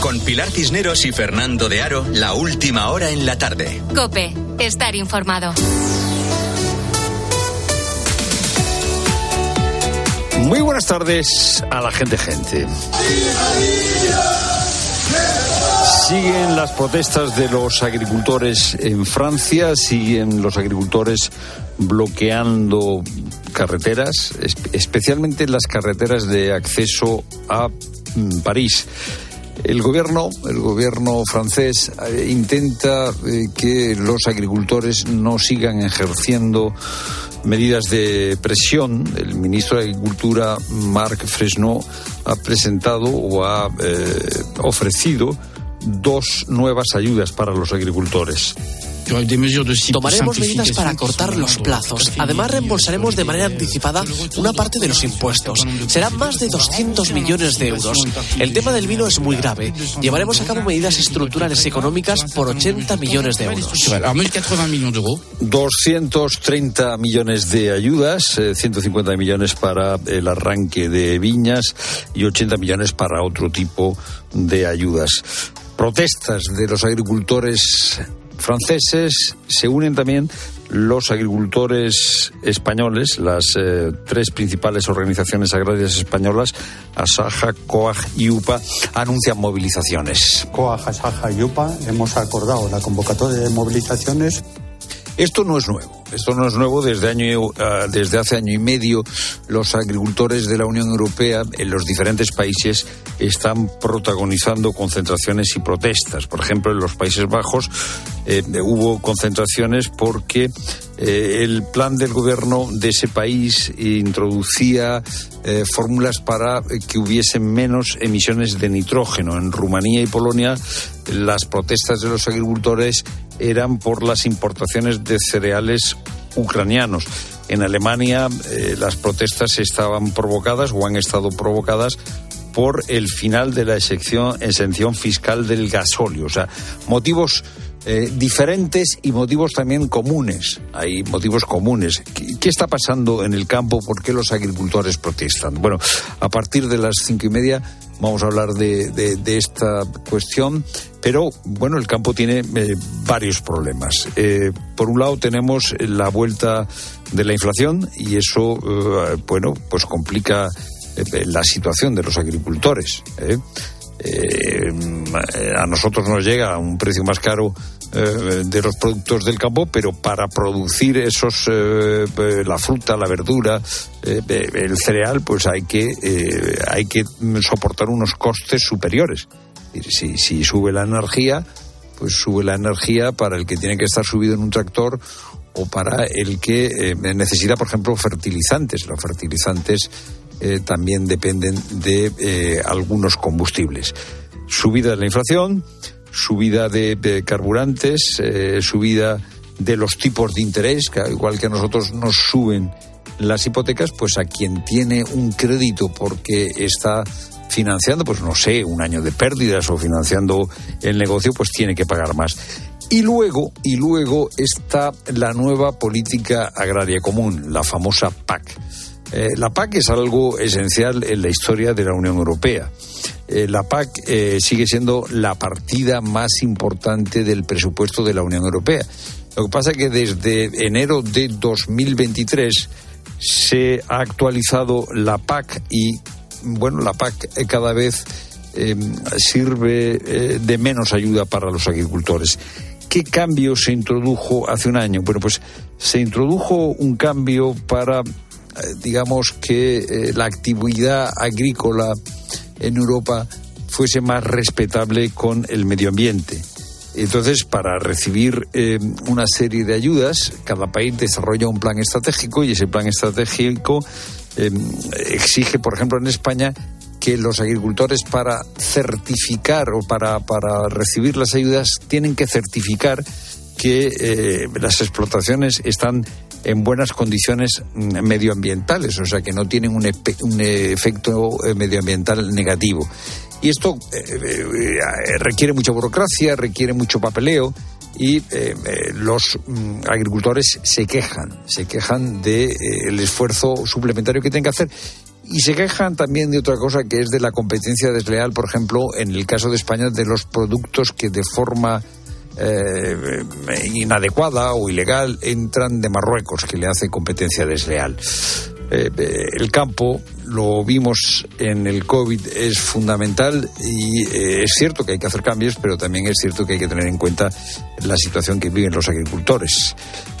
Con Pilar Cisneros y Fernando de Aro, la última hora en la tarde. Cope, estar informado. Muy buenas tardes a la gente gente. Siguen las protestas de los agricultores en Francia, siguen los agricultores bloqueando carreteras, especialmente las carreteras de acceso a París. El gobierno, el gobierno francés eh, intenta eh, que los agricultores no sigan ejerciendo medidas de presión. El ministro de Agricultura, Marc Fresneau, ha presentado o ha eh, ofrecido dos nuevas ayudas para los agricultores. Tomaremos medidas para cortar los plazos. Además, reembolsaremos de manera anticipada una parte de los impuestos. Serán más de 200 millones de euros. El tema del vino es muy grave. Llevaremos a cabo medidas estructurales económicas por 80 millones de euros. 230 millones de ayudas, 150 eh, millones para el arranque de viñas y 80 millones para otro tipo de ayudas. Protestas de los agricultores franceses se unen también los agricultores españoles, las eh, tres principales organizaciones agrarias españolas, Asaja, COAG y UPA, anuncian movilizaciones. COAG, Asaja y UPA hemos acordado la convocatoria de movilizaciones esto no es nuevo. Esto no es nuevo. Desde, año, ah, desde hace año y medio, los agricultores de la Unión Europea en los diferentes países están protagonizando concentraciones y protestas. Por ejemplo, en los Países Bajos eh, hubo concentraciones porque eh, el plan del gobierno de ese país introducía eh, fórmulas para que hubiesen menos emisiones de nitrógeno. En Rumanía y Polonia las protestas de los agricultores eran por las importaciones de cereales ucranianos. En Alemania las protestas estaban provocadas o han estado provocadas por el final de la exención, exención fiscal del gasóleo. O sea, motivos eh, diferentes y motivos también comunes. Hay motivos comunes. ¿Qué, está pasando en el campo? ¿Por qué los agricultores protestan? Bueno, a partir de las cinco y media vamos a hablar de, esta cuestión, pero bueno, el campo tiene eh, varios problemas. Eh, por un lado tenemos la vuelta de la inflación y eso, bueno, pues complica la situación de los agricultores. a nosotros nos llega a un precio más caro de los productos del campo, pero para producir esos, eh, eh, la fruta, la verdura, el cereal, pues hay que, hay que soportar unos costes superiores. Si sube la energía, pues sube la energía para el que tiene que estar subido en un tractor o para el que necesita, por ejemplo, fertilizantes. Los fertilizantes también dependen de algunos combustibles. Subida de la inflación, subida de, carburantes, eh, subida de los tipos de interés, que igual que a nosotros nos suben las hipotecas, pues a quien tiene un crédito porque está financiando, pues no sé, un año de pérdidas o financiando el negocio, pues tiene que pagar más. Y luego, y luego está la nueva política agraria común, la famosa PAC. Eh, la PAC es algo esencial en la historia de la Unión Europea. Eh, la PAC eh, sigue siendo la partida más importante del presupuesto de la Unión Europea. Lo que pasa es que desde enero de 2023 se ha actualizado la PAC y, bueno, la PAC cada vez em, sirve de menos ayuda para los agricultores. ¿Qué cambio se introdujo hace un año? Bueno, pues se introdujo un cambio para, digamos, que la actividad agrícola en Europa fuese más respetable con el medio ambiente. Entonces, para recibir eh, una serie de ayudas, cada país desarrolla un plan estratégico y ese plan estratégico eh, exige, por ejemplo, en España, que los agricultores para certificar o para, para recibir las ayudas tienen que certificar que eh, las explotaciones están en buenas condiciones medioambientales, o sea que no tienen un, efecto eh, medioambiental negativo. Y esto eh, eh, requiere mucha burocracia, requiere mucho papeleo y los mm, agricultores se quejan, se quejan del el esfuerzo suplementario que tienen que hacer. y se quejan también de otra cosa que es de la competencia desleal, por ejemplo, en el caso de España, de los productos que de forma eh, inadecuada o ilegal entran de Marruecos, que le hace competencia desleal. Eh, el campo, lo vimos en el COVID, es fundamental y eh, es cierto que hay que hacer cambios, pero también es cierto que hay que tener en cuenta la situación que viven los agricultores.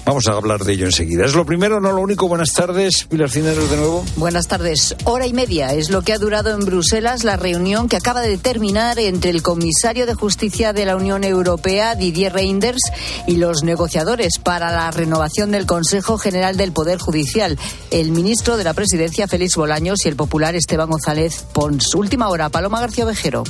Vamos a hablar de ello enseguida. Es lo primero, no lo único. Buenas tardes, Pilar Cineros de nuevo. Buenas tardes. Hora y media es lo que ha durado en Bruselas la reunión que acaba de terminar entre el comisario de Justicia de la Unión Europea, Didier Reinders, y los negociadores para la renovación del Consejo General del Poder Judicial, el ministro de la Presidencia, Félix Bolaños, y el popular Esteban González Pons. Última hora, Paloma García Vejero.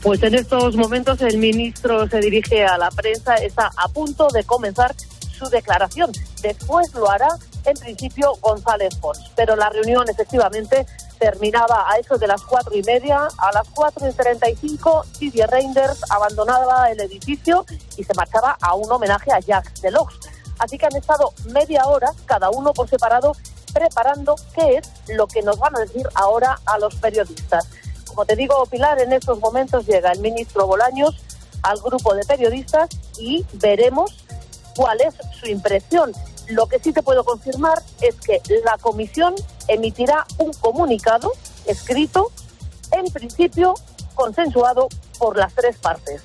Pues en estos momentos el ministro se dirige a la prensa, está a punto de comenzar su declaración. Después lo hará, en principio, González Pons. Pero la reunión efectivamente terminaba a eso de las cuatro y media. A las cuatro y treinta y cinco, Didier Reinders abandonaba el edificio y se marchaba a un homenaje a Jacques Delors. Así que han estado media hora, cada uno por separado, preparando qué es lo que nos van a decir ahora a los periodistas. Como te digo, Pilar, en estos momentos llega el ministro Bolaños al grupo de periodistas y veremos cuál es su impresión. Lo que sí te puedo confirmar es que la comisión emitirá un comunicado escrito, en principio consensuado por las tres partes.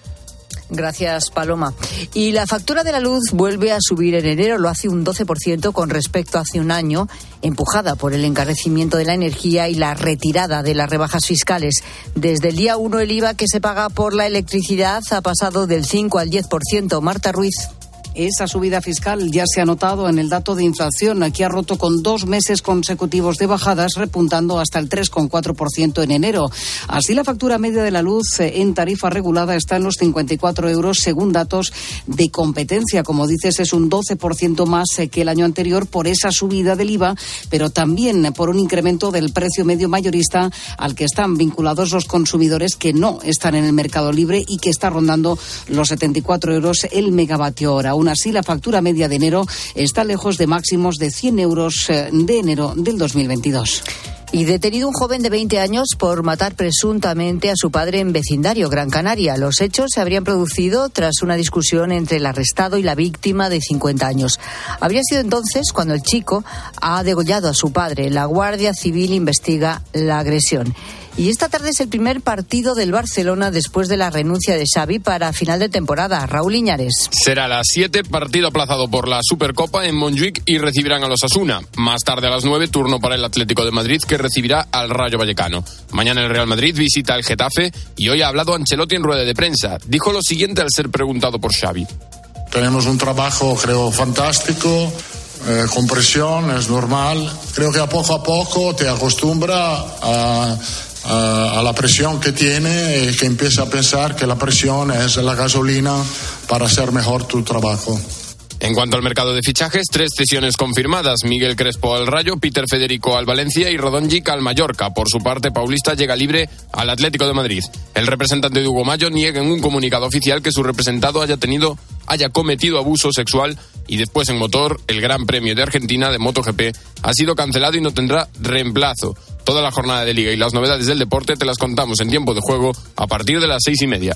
Gracias, Paloma. Y la factura de la luz vuelve a subir en enero, lo hace un 12% con respecto a hace un año, empujada por el encarecimiento de la energía y la retirada de las rebajas fiscales. Desde el día 1 el IVA que se paga por la electricidad ha pasado del 5 al 10%. Marta Ruiz. Esa subida fiscal ya se ha notado en el dato de inflación, que ha roto con dos meses consecutivos de bajadas, repuntando hasta el 3,4% en enero. Así, la factura media de la luz en tarifa regulada está en los 54 euros, según datos de competencia. Como dices, es un 12% más que el año anterior por esa subida del IVA, pero también por un incremento del precio medio mayorista al que están vinculados los consumidores que no están en el mercado libre y que está rondando los 74 euros el megavatio hora. Aún así, la factura media de enero está lejos de máximos de 100 euros eh, de enero del 2022. Y detenido un joven de 20 años por matar presuntamente a su padre en vecindario, Gran Canaria. Los hechos se habrían producido tras una discusión entre el arrestado y la víctima de 50 años. Habría sido entonces cuando el chico ha degollado a su padre. La Guardia Civil investiga la agresión. Y esta tarde es el primer partido del Barcelona después de la renuncia de Xavi para final de temporada. Raúl Iñares. Será a las 7, partido aplazado por la Supercopa en Montjuic y recibirán a los Asuna. Más tarde a las 9, turno para el Atlético de Madrid que recibirá al Rayo Vallecano. Mañana el Real Madrid visita el Getafe y hoy ha hablado Ancelotti en rueda de prensa. Dijo lo siguiente al ser preguntado por Xavi. Tenemos un trabajo, creo, fantástico. Eh, con presión, es normal. Creo que a poco a poco te acostumbra a a la presión que tiene y que empieza a pensar que la presión es la gasolina para hacer mejor tu trabajo. En cuanto al mercado de fichajes, tres cesiones confirmadas. Miguel Crespo al Rayo, Peter Federico al Valencia y Rodonjic al Mallorca. Por su parte, Paulista llega libre al Atlético de Madrid. El representante de Hugo Mayo niega en un comunicado oficial que su representado haya tenido haya cometido abuso sexual y después en motor el Gran Premio de Argentina de MotoGP ha sido cancelado y no tendrá reemplazo. Toda la jornada de liga y las novedades del deporte te las contamos en tiempo de juego a partir de las seis y media.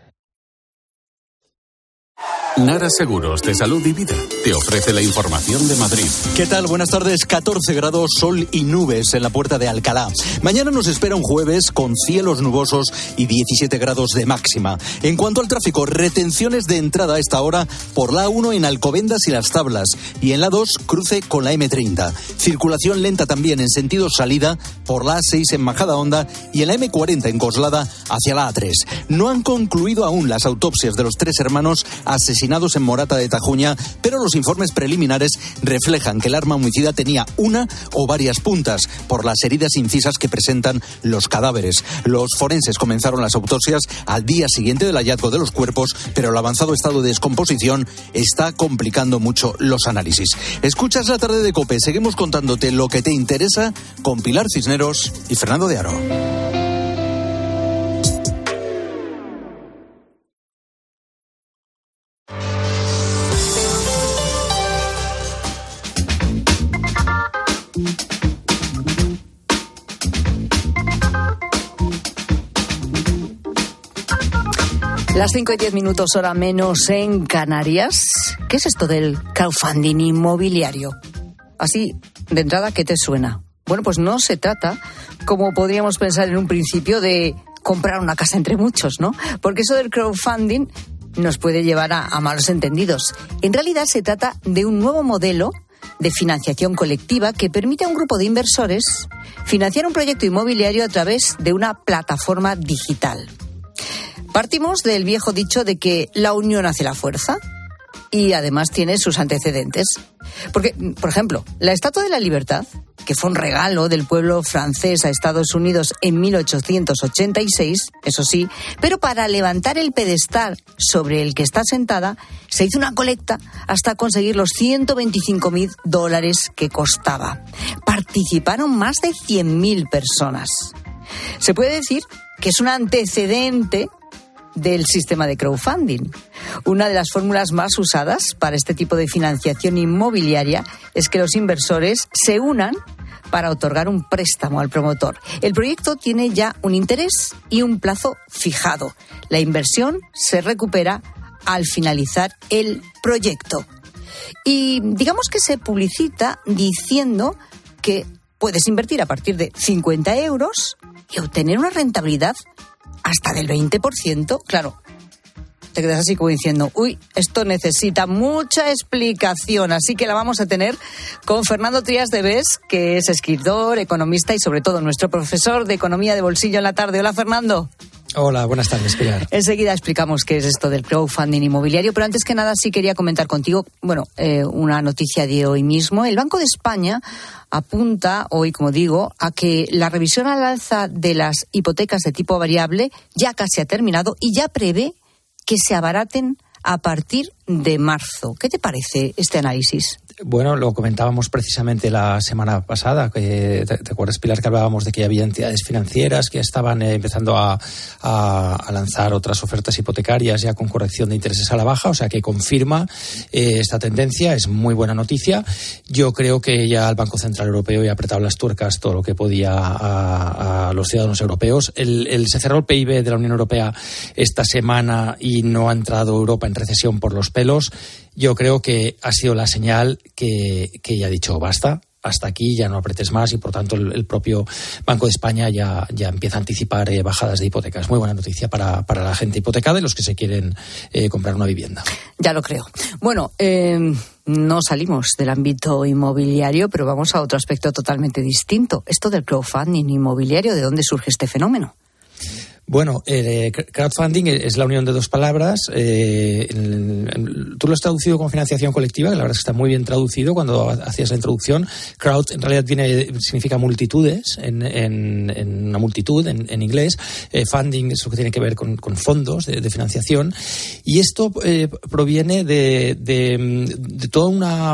Nara Seguros de Salud y Vida te ofrece la información de Madrid. ¿Qué tal? Buenas tardes. 14 grados, sol y nubes en la puerta de Alcalá. Mañana nos espera un jueves con cielos nubosos y 17 grados de máxima. En cuanto al tráfico, retenciones de entrada a esta hora por la 1 en Alcobendas y Las Tablas y en la 2 cruce con la M30. Circulación lenta también en sentido salida por la A6 en Majada Honda y en la M40 en Coslada hacia la A3. No han concluido aún las autopsias de los tres hermanos asesinados en Morata de Tajuña, pero los informes preliminares reflejan que el arma homicida tenía una o varias puntas por las heridas incisas que presentan los cadáveres. Los forenses comenzaron las autopsias al día siguiente del hallazgo de los cuerpos, pero el avanzado estado de descomposición está complicando mucho los análisis. Escuchas la tarde de Cope, seguimos contándote lo que te interesa con Pilar Cisneros y Fernando de Aro. Las 5 y 10 minutos, hora menos en Canarias. ¿Qué es esto del crowdfunding inmobiliario? Así, de entrada, ¿qué te suena? Bueno, pues no se trata, como podríamos pensar en un principio, de comprar una casa entre muchos, ¿no? Porque eso del crowdfunding nos puede llevar a, a malos entendidos. En realidad se trata de un nuevo modelo de financiación colectiva que permite a un grupo de inversores financiar un proyecto inmobiliario a través de una plataforma digital. Partimos del viejo dicho de que la unión hace la fuerza y además tiene sus antecedentes. Porque, por ejemplo, la Estatua de la Libertad, que fue un regalo del pueblo francés a Estados Unidos en 1886, eso sí, pero para levantar el pedestal sobre el que está sentada, se hizo una colecta hasta conseguir los 125 mil dólares que costaba. Participaron más de 100.000 personas. Se puede decir que es un antecedente del sistema de crowdfunding. Una de las fórmulas más usadas para este tipo de financiación inmobiliaria es que los inversores se unan para otorgar un préstamo al promotor. El proyecto tiene ya un interés y un plazo fijado. La inversión se recupera al finalizar el proyecto. Y digamos que se publicita diciendo que puedes invertir a partir de 50 euros y obtener una rentabilidad hasta del 20%, claro, te quedas así como diciendo, uy, esto necesita mucha explicación, así que la vamos a tener con Fernando Trías de Bes, que es escritor, economista y sobre todo nuestro profesor de economía de bolsillo en la tarde. Hola, Fernando. Hola, buenas tardes, Pilar. Enseguida explicamos qué es esto del crowdfunding inmobiliario, pero antes que nada sí quería comentar contigo, bueno, eh, una noticia de hoy mismo. El Banco de España apunta hoy, como digo, a que la revisión al alza de las hipotecas de tipo variable ya casi ha terminado y ya prevé que se abaraten a partir de marzo. ¿Qué te parece este análisis? Bueno, lo comentábamos precisamente la semana pasada. Que, ¿te, acuerdas, Pilar, que hablábamos de que había entidades financieras que estaban eh, empezando a, lanzar otras ofertas hipotecarias ya con corrección de intereses a la baja? O sea, que confirma eh, esta tendencia. Es muy buena noticia. Yo creo que ya el Banco Central Europeo ya ha apretado las tuercas todo lo que podía a, los ciudadanos europeos. El, se cerró el PIB de la Unión Europea esta semana y no ha entrado Europa en recesión por los pelos yo creo que ha sido la señal que, ya ha dicho basta, hasta aquí ya no apretes más y por tanto el, propio Banco de España ya, ya empieza a anticipar eh, bajadas de hipotecas. Muy buena noticia para, la gente hipotecada y los que se quieren eh, comprar una vivienda. Ya lo creo. Bueno, eh, no salimos del ámbito inmobiliario, pero vamos a otro aspecto totalmente distinto. Esto del crowdfunding inmobiliario, ¿de dónde surge este fenómeno? Bueno, eh, crowdfunding es la unión de dos palabras. Eh, tú lo has traducido como financiación colectiva, que la verdad es que está muy bien traducido cuando hacías la introducción. Crowd en realidad viene, significa multitudes, en, una multitud en, inglés. Eh, funding es lo que tiene que ver con, fondos de, financiación. Y esto proviene de, toda una,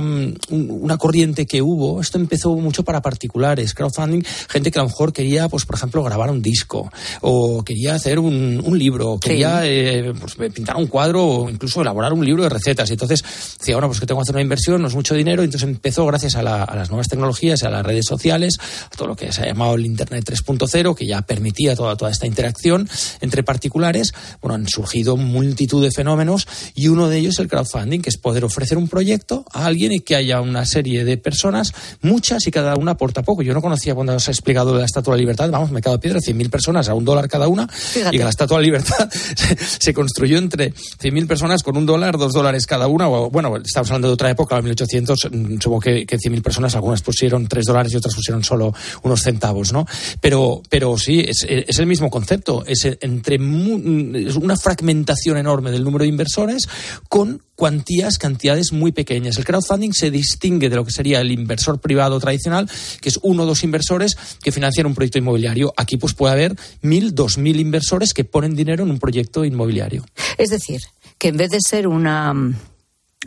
una corriente que hubo. Esto empezó mucho para particulares. Crowdfunding, gente que a lo mejor quería, pues por ejemplo, grabar un disco o quería hacer un, libro, quería eh, pues, pintar un cuadro o incluso elaborar un libro de recetas. Y entonces decía, bueno, pues que tengo que hacer una inversión, no es mucho dinero. Y entonces empezó, gracias a, las nuevas tecnologías, a las redes sociales, a todo lo que se ha llamado el Internet 3.0, que ya permitía toda, toda esta interacción entre particulares. Bueno, han surgido multitud de fenómenos y uno de ellos es el crowdfunding, que es poder ofrecer un proyecto a alguien y que haya una serie de personas, muchas y cada una aporta poco. Yo no conocía cuando os he explicado la Estatua de la Libertad, vamos, me de piedra, 100.000 personas a un dólar cada una, y la Estatua de la Libertad se, construyó entre 100.000 personas con un dólar, dos dólares cada una. O, bueno, estamos hablando de otra época, 1800, mm, supongo que, que 100.000 personas, algunas pusieron tres dólares y otras pusieron solo unos centavos, ¿no? Pero, pero sí, es, es el mismo concepto. Es entre es una fragmentación enorme del número de inversores con cuantías, cantidades muy pequeñas. El crowdfunding se distingue de lo que sería el inversor privado tradicional, que es uno o dos inversores que financian un proyecto inmobiliario. Aquí pues puede haber mil, dos mil inversores que ponen dinero en un proyecto inmobiliario. Es decir, que en vez de ser una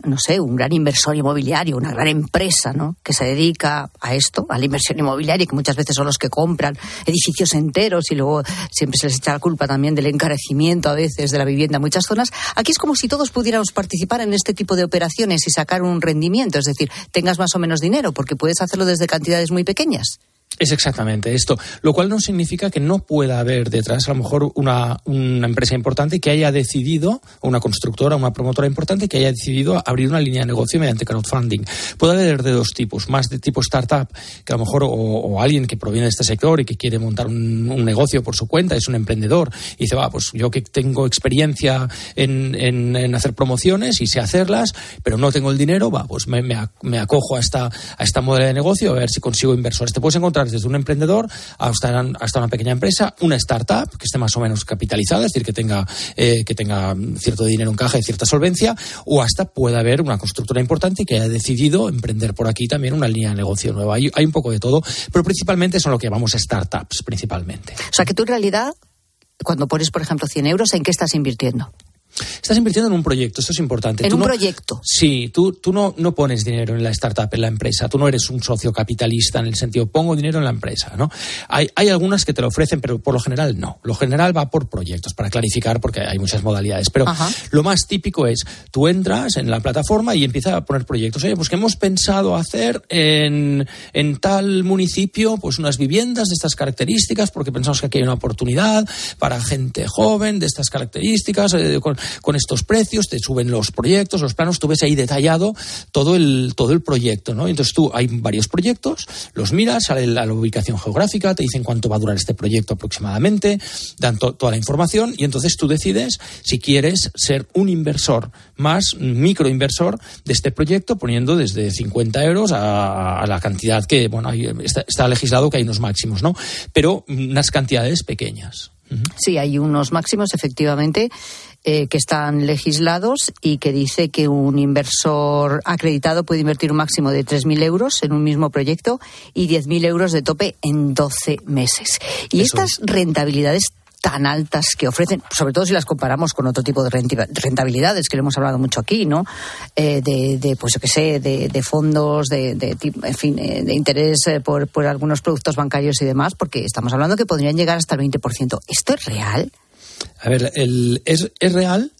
no sé, un gran inversor inmobiliario, una gran empresa, ¿no? Que se dedica a esto, a la inversión inmobiliaria, que muchas veces son los que compran edificios enteros y luego siempre se les echa la culpa también del encarecimiento a veces de la vivienda en muchas zonas. Aquí es como si todos pudiéramos participar en este tipo de operaciones y sacar un rendimiento, es decir, tengas más o menos dinero, porque puedes hacerlo desde cantidades muy pequeñas. Es exactamente esto, lo cual no significa que no pueda haber detrás a lo mejor una, una, empresa importante que haya decidido, o una constructora, una promotora importante que haya decidido abrir una línea de negocio mediante crowdfunding. Puede haber de dos tipos, más de tipo startup, que a lo mejor, o, alguien que proviene de este sector y que quiere montar un, un, negocio por su cuenta, es un emprendedor, y dice, va, pues yo que tengo experiencia en, en, en hacer promociones y sé hacerlas, pero no tengo el dinero, va, pues me, me acojo a esta, a esta modalidad de negocio a ver si consigo inversores. Te puedes encontrar desde un emprendedor hasta, hasta una pequeña empresa, una startup que esté más o menos capitalizada, es decir, que tenga, eh, que tenga cierto dinero en caja y cierta solvencia, o hasta puede haber una constructora importante que haya decidido emprender por aquí también una línea de negocio nueva. Hay, un poco de todo, pero principalmente son lo que llamamos startups, principalmente. O sea, que tú en realidad, cuando pones, por ejemplo, 100 euros, ¿en qué estás invirtiendo? Estás invirtiendo en un proyecto, esto es importante. En un proyecto. Sí, tú, tú no, no pones dinero en la startup, en la empresa. Tú no eres un socio capitalista en el sentido, pongo dinero en la empresa, ¿no? Hay, hay algunas que te lo ofrecen, pero por lo general no. Lo general va por proyectos, para clarificar, porque hay muchas modalidades. Pero lo más típico es, tú entras en la plataforma y empiezas a poner proyectos. Oye, pues que hemos pensado hacer en, en tal municipio, pues unas viviendas de estas características, porque pensamos que aquí hay una oportunidad para gente joven de estas características, eh, con, con estos precios, te suben los proyectos, los planos, tú ves ahí detallado todo el, todo el proyecto, ¿no? Entonces tú hay varios proyectos, los miras, sale la, la ubicación geográfica, te dicen cuánto va a durar este proyecto aproximadamente, dan toda la información y entonces tú decides si quieres ser un inversor más microinversor de este proyecto, poniendo desde 50 euros a, la cantidad que, bueno, está, está legislado que hay unos máximos, ¿no? Pero unas cantidades pequeñas. Sí, hay unos máximos, efectivamente, eh, que están legislados y que dice que un inversor acreditado puede invertir un máximo de 3.000 euros en un mismo proyecto y 10.000 euros de tope en 12 meses. Y Eso. estas rentabilidades tan altas que ofrecen, sobre todo si las comparamos con otro tipo de rentabilidades que le hemos hablado mucho aquí, ¿no? Eh, de, de, pues yo qué sé, de, de fondos, de, de, en fin, eh, de interés eh, por, por algunos productos bancarios y demás, porque estamos hablando que podrían llegar hasta el 20%. ¿Esto es real? A ver, el, es, es real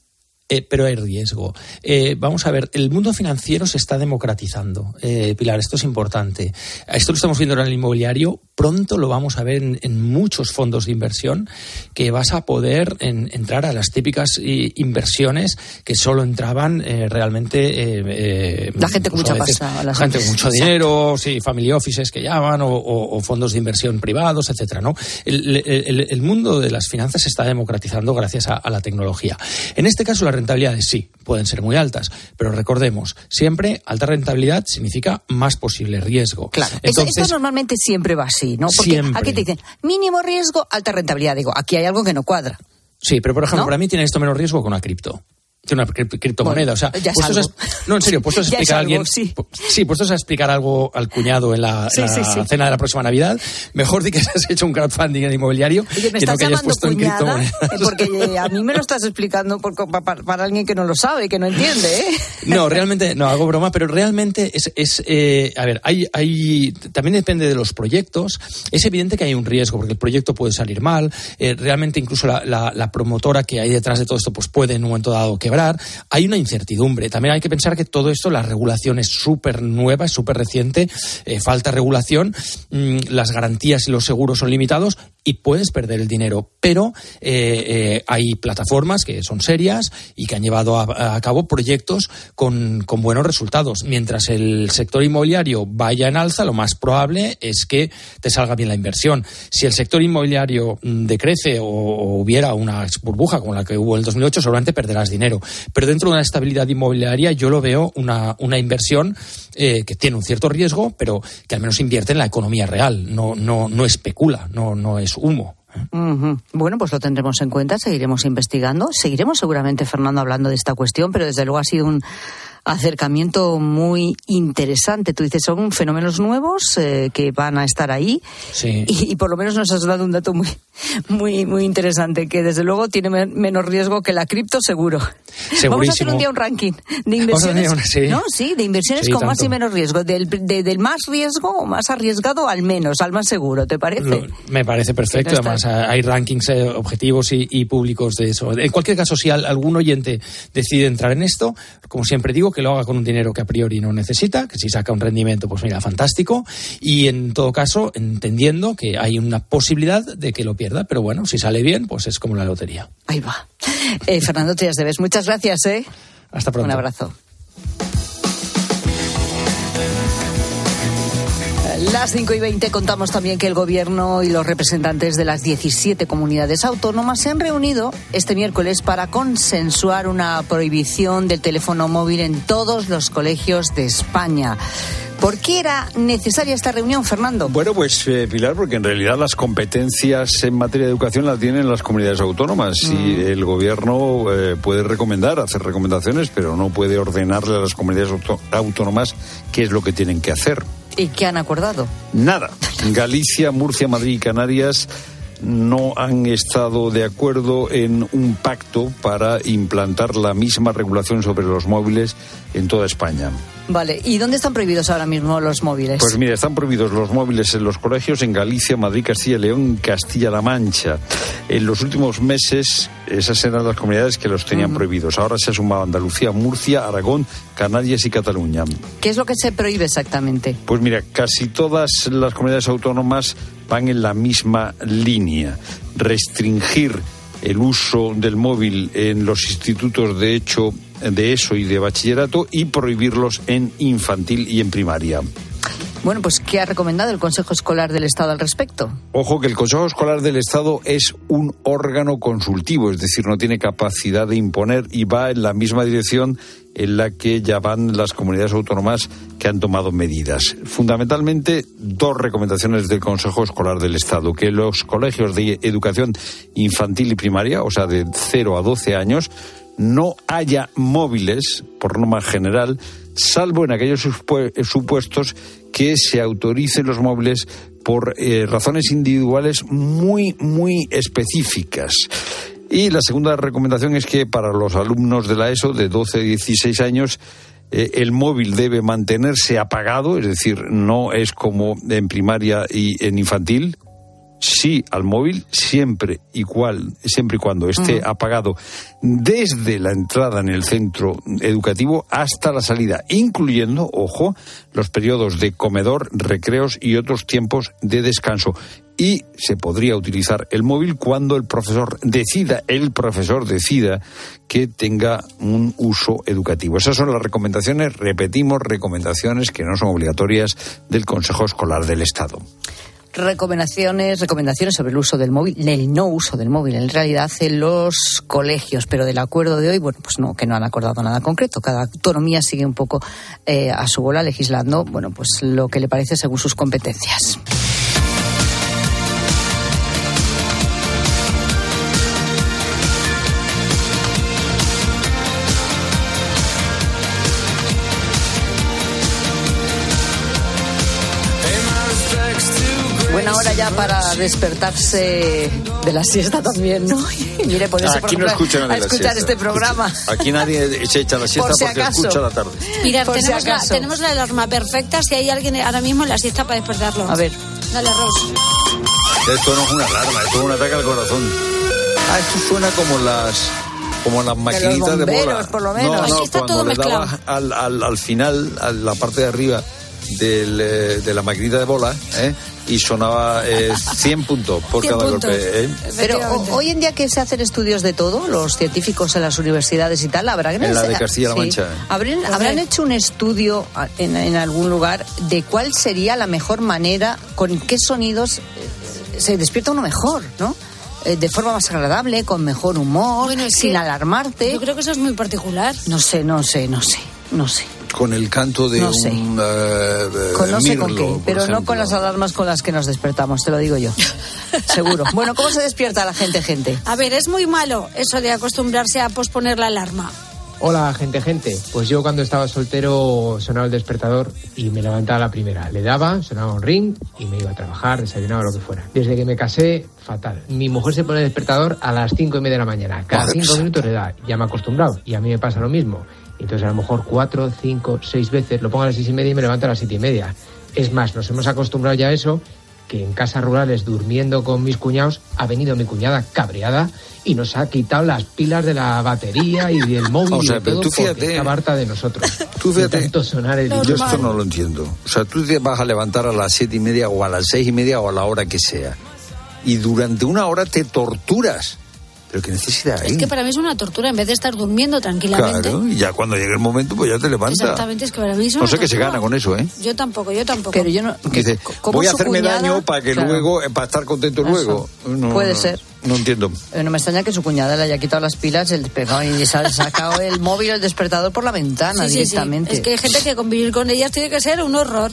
eh, pero hay riesgo. Eh, vamos a ver, el mundo financiero se está democratizando. Eh, Pilar, esto es importante. Esto lo estamos viendo en el inmobiliario. Pronto lo vamos a ver en, en muchos fondos de inversión que vas a poder en, entrar a las típicas inversiones que solo entraban realmente. la gente con mucha pasta. La gente con mucho Exacto. dinero, sí, family offices que llaman, o, o, o, fondos de inversión privados, etcétera. ¿no? El, el, el, mundo de las finanzas se está democratizando gracias a, a la tecnología. En este caso, la rentabilidades sí, pueden ser muy altas, pero recordemos, siempre alta rentabilidad significa más posible riesgo. Claro, Entonces, esto, esto, normalmente siempre va así, ¿no? Porque siempre. aquí te dicen mínimo riesgo, alta rentabilidad. Digo, aquí hay algo que no cuadra. Sí, pero por ejemplo, ¿no? para mí tiene esto menos riesgo que una cripto de una criptomoneda. Bueno, o sea, puestos a, no, en serio, puestos a explicar a alguien. Sí. sí, puestos a explicar algo al cuñado en la, sí, la sí, cena de la próxima Navidad, mejor di que has hecho un crowdfunding en inmobiliario Oye, que no que puesto cuñada, en criptomonedas. Porque a mí me lo estás explicando por, para, para, alguien que no lo sabe, que no entiende, ¿eh? No, realmente, no, hago broma, pero realmente es. es eh, a ver, hay, hay. También depende de los proyectos. Es evidente que hay un riesgo, porque el proyecto puede salir mal. Eh, realmente, incluso la, la, la promotora que hay detrás de todo esto, pues puede en un momento dado Hay una incertidumbre. También hay que pensar que todo esto, la regulación es súper nueva, es súper reciente, eh, falta regulación, mmm, las garantías y los seguros son limitados y puedes perder el dinero. Pero eh, eh, hay plataformas que son serias y que han llevado a, cabo proyectos con, buenos resultados. Mientras el sector inmobiliario vaya en alza, lo más probable es que te salga bien la inversión. Si el sector inmobiliario mm, decrece o, hubiera una burbuja como la que hubo en el 2008, seguramente perderás dinero. Pero dentro de una estabilidad inmobiliaria yo lo veo una, una inversión eh, que tiene un cierto riesgo, pero que al menos invierte en la economía real, no, no, no especula, no, no es humo. Bueno, pues lo tendremos en cuenta, seguiremos investigando, seguiremos seguramente, Fernando, hablando de esta cuestión, pero desde luego ha sido un acercamiento muy interesante. Tú dices, son fenómenos nuevos eh, que van a estar ahí. Sí. Y, y, por lo menos nos has dado un dato muy, muy, muy interesante, que desde luego tiene menos riesgo que la cripto, seguro. Vamos a hacer un día un ranking de inversiones. Una, sí. ¿no? sí, de inversiones Sí, con tanto. más y menos riesgo. Del, de- del más riesgo o más arriesgado al menos, al más seguro, ¿te parece? Lo- me parece perfecto. No Además, hay rankings eh, objetivos y, y públicos de eso. En cualquier caso, si al- algún oyente decide entrar en esto, como siempre digo, que lo haga con un dinero que a priori no necesita, que si saca un rendimiento, pues mira, fantástico. Y en todo caso, entendiendo que hay una posibilidad de que lo pierda, pero bueno, si sale bien, pues es como la lotería. Ahí va. Eh, Fernando Trias Debes, muchas gracias, ¿eh? Hasta pronto. Un abrazo. Las 5 y 20 contamos también que el Gobierno y los representantes de las 17 comunidades autónomas se han reunido este miércoles para consensuar una prohibición del teléfono móvil en todos los colegios de España. ¿Por qué era necesaria esta reunión, Fernando? Bueno, pues eh, Pilar, porque en realidad las competencias en materia de educación las tienen las comunidades autónomas y el gobierno eh, puede recomendar, hacer recomendaciones, pero no puede ordenarle a las comunidades autónomas qué es lo que tienen que hacer. ¿Y qué han acordado? Nada. Galicia, Murcia, Madrid y Canarias no han estado de acuerdo en un pacto para implantar la misma regulación sobre los móviles en toda España. Vale, ¿y dónde están prohibidos ahora mismo los móviles? Pues mira, están prohibidos los móviles en los colegios en Galicia, Madrid, Castilla y León, Castilla-La Mancha. En los últimos meses, esas eran las comunidades que los tenían prohibidos. Ahora se ha sumado Andalucía, Murcia, Aragón, Canarias y Cataluña. ¿Qué es lo que se prohíbe exactamente? Pues mira, casi todas las comunidades autónomas van en la misma línea. Restringir el uso del móvil en los institutos de hecho de ESO y de bachillerato y prohibirlos en infantil y en primaria. Bueno, pues ¿qué ha recomendado el Consejo Escolar del Estado al respecto? Ojo que el Consejo Escolar del Estado es un órgano consultivo, es decir, no tiene capacidad de imponer y va en la misma dirección en la que ya van las comunidades autónomas que han tomado medidas. Fundamentalmente, dos recomendaciones del Consejo Escolar del Estado, que los colegios de educación infantil y primaria, o sea, de 0 a 12 años, no haya móviles, por norma general, salvo en aquellos supue- supuestos que se autoricen los móviles por eh, razones individuales muy, muy específicas. Y la segunda recomendación es que para los alumnos de la ESO de 12 a 16 años, eh, el móvil debe mantenerse apagado, es decir, no es como en primaria y en infantil, sí al móvil siempre y cual, siempre y cuando esté apagado desde la entrada en el centro educativo hasta la salida, incluyendo, ojo, los periodos de comedor, recreos y otros tiempos de descanso. Y se podría utilizar el móvil cuando el profesor decida, el profesor decida que tenga un uso educativo. Esas son las recomendaciones, repetimos, recomendaciones que no son obligatorias del Consejo Escolar del Estado. Recomendaciones, recomendaciones sobre el uso del móvil, el no uso del móvil en realidad en los colegios, pero del acuerdo de hoy, bueno, pues no, que no han acordado nada concreto. Cada autonomía sigue un poco eh, a su bola legislando, bueno, pues lo que le parece según sus competencias. Despertarse de la siesta también, ¿no? Y mire, ponerse por Aquí no ejemplo, escuchan a de la escuchar siesta. este programa. Aquí nadie se echa la siesta Por si porque acaso. escucha la tarde. Mira, Por si tenemos, la, tenemos la alarma perfecta si hay alguien ahora mismo en la siesta para despertarlo. A ver. Dale, Rose. Esto no es una alarma, esto es un ataque al corazón. Ah, esto suena como las como las maquinitas de, bomberos, bola. por lo menos. No, Aquí no, está cuando todo le mezclado. dabas al, al, al final, a la parte de arriba del, eh, de la maquinita de bola, ¿eh? y sonaba eh, 100 puntos por 100 cada puntos. golpe. ¿eh? Pero hoy en día que se hacen estudios de todo, los científicos en las universidades y tal, habrán En la de Castilla-La sí, Mancha. habrán, hecho un estudio a- en, en algún lugar de cuál sería la mejor manera, con qué sonidos se despierta uno mejor, ¿no? De forma más agradable, con mejor humor, Bueno, sin que alarmarte. Yo creo que eso es muy particular. No sé, no sé, no sé, no sé. Con el canto de No sé. un eh, Con no sé con qué, pero no con las alarmas con las que nos despertamos, te lo digo yo. Seguro. Bueno, ¿cómo se despierta la gente, gente? A ver, es muy malo eso de acostumbrarse a posponer la alarma. Hola, gente, gente. Pues yo cuando estaba soltero sonaba el despertador y me levantaba la primera. Le daba, sonaba un ring y me iba a trabajar, desayunaba, lo que fuera. Desde que me casé, fatal. Mi mujer se pone el despertador a las cinco y media de la mañana. Cada cinco minutos le da. Ya me he acostumbrado. Y a mí me pasa lo mismo. Entonces a lo mejor cuatro, cinco, seis veces lo pongo a las seis y media y me levanto a las siete y media. Es más, nos hemos acostumbrado ya a eso que en casas rurales durmiendo con mis cuñados ha venido mi cuñada cabreada y nos ha quitado las pilas de la batería y del móvil O sea, y de todo tú fíjate- está harta de nosotros. Tú De fíjate, tanto sonar el yo esto no lo entiendo. O sea, tú te vas a levantar a las siete y media o a las seis y media o a la hora que sea. Y durante una hora te torturas. Pero qué necesidad hay. Es que para mí es una tortura en vez de estar durmiendo tranquilamente. Claro, y ya cuando llegue el momento, pues ya te levantas. Exactamente, es que para mí es una No sé qué se gana con eso, ¿eh? Yo tampoco, yo tampoco. Pero yo no. Dice, ¿cómo voy a hacerme cuñada? daño para que Claro. luego, eh, para estar contento Eso. luego. No, Puede no, ser. No entiendo. Eh, No me extraña que su cuñada le haya quitado las pilas, el despertador y se ha sacado el móvil o el despertador por la ventana Sí, sí, sí. directamente. Es que hay gente que convivir con ellas tiene que ser un horror.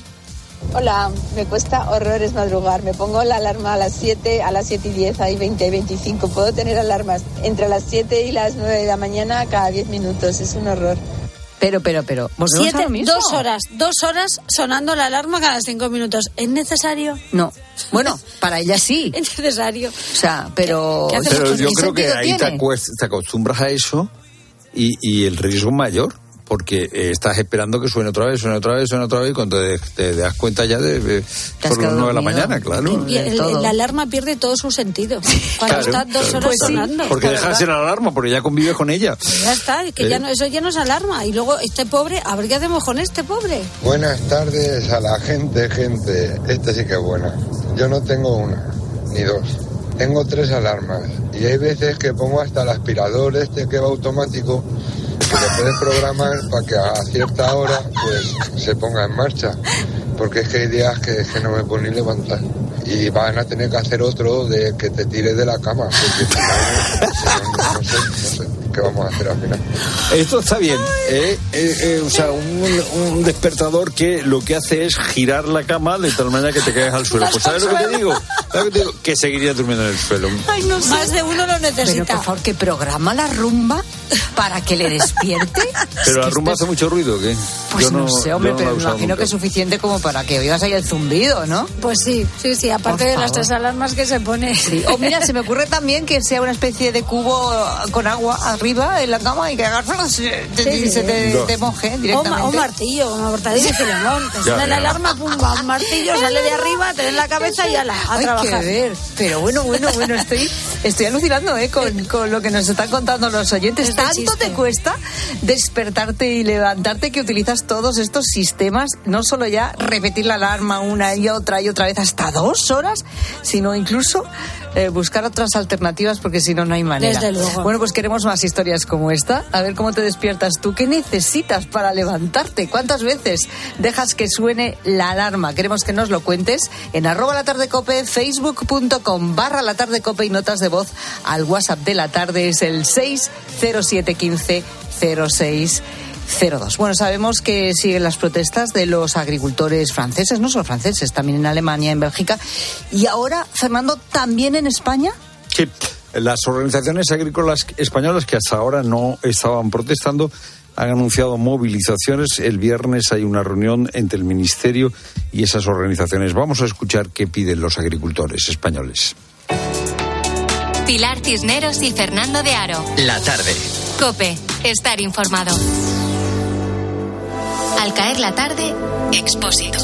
Hola, me cuesta horrores madrugar. Me pongo la alarma a las 7, a las 7 y 10, hay 20 y 25. Puedo tener alarmas entre las 7 y las 9 de la mañana cada 10 minutos. Es un horror. Pero, pero, pero. ¿volvemos a Siete, lo mismo? dos horas, dos horas sonando la alarma cada cinco minutos. ¿Es necesario? No. Bueno, para ella sí. Es necesario. O sea, pero. ¿Qué hacemos Pero con yo creo que ahí te, te acostumbras a eso y, y el riesgo es mayor. Porque eh, estás esperando que suene otra vez, suene otra vez, suene otra vez, y cuando te, te das cuenta ya de, de por las quedado nueve de la mañana, claro. Y el- todo. la alarma pierde todo su sentido. Cuando Claro, está dos horas Pues sí, sonando. Porque La dejas ser alarma, porque ya convives con ella. Ya está, que ya Eh. no, eso ya no es alarma. Y luego este pobre, a ver qué hacemos con este pobre. Buenas tardes a la gente, gente. Esta sí que es buena. Yo no tengo una, ni dos. Tengo tres alarmas. Y hay veces que pongo hasta el aspirador este que va automático, que le puedes programar para que a cierta hora pues se ponga en marcha. Porque es que hay días que, que no me puedo ni levantar. Y van a tener que hacer otro de que te tires de la cama. Porque no, no, no sé, no sé vamos a hacer al final. Esto está bien. ¿eh? Eh, eh, o sea, un, un despertador que lo que hace es girar la cama de tal manera que te caes al suelo. Pues ¿sabes lo que te digo? ¿Sabes lo que te digo? Que seguirías durmiendo en el suelo. Ay, no sé. Más de uno lo Pero necesita. por favor, que programa la rumba para que le despierte. Pero Es la rumba hace mucho ruido, ¿o ¿qué? es- Pues Yo no, sé, hombre, no pero me imagino nunca. que es suficiente como para que oigas ahí el zumbido, ¿no? Pues sí, sí, sí, aparte Por de las tres alarmas que se pone. Sí. O mira, se me ocurre también que sea una especie de cubo con agua arriba en la cama y que agarras te, Sí, sí. se te, No. te moje directamente. o martillo, y Filemón. Te suena la alarma, pum, va un martillo, sale de arriba, te en la cabeza y ala, a Hay que trabajar. ver. Pero bueno, bueno, bueno, estoy, estoy alucinando ¿eh? con, con lo que nos están contando los oyentes. Este Tanto chiste. te cuesta despertarte y levantarte que utilizas todos estos sistemas, no solo ya repetir la alarma una y otra y otra vez hasta dos horas, sino incluso eh, buscar otras alternativas porque si no, no hay manera. Desde luego. Bueno, pues queremos más historias como esta. A ver cómo te despiertas tú. ¿Qué necesitas para levantarte? ¿Cuántas veces dejas que suene la alarma? Queremos que nos lo cuentes en arroba la tarde cope, facebook.com barra la tarde cope y notas de voz al WhatsApp de la tarde es el 60715 0602. Bueno, sabemos que siguen las protestas de los agricultores franceses, no solo franceses, también en Alemania, en Bélgica. Y ahora, Fernando, también en España. Sí, las organizaciones agrícolas españolas que hasta ahora no estaban protestando han anunciado movilizaciones. El viernes hay una reunión entre el Ministerio y esas organizaciones. Vamos a escuchar qué piden los agricultores españoles. Pilar Cisneros y Fernando de Aro. La tarde. Cope, estar informado. Al caer la tarde, Expósito.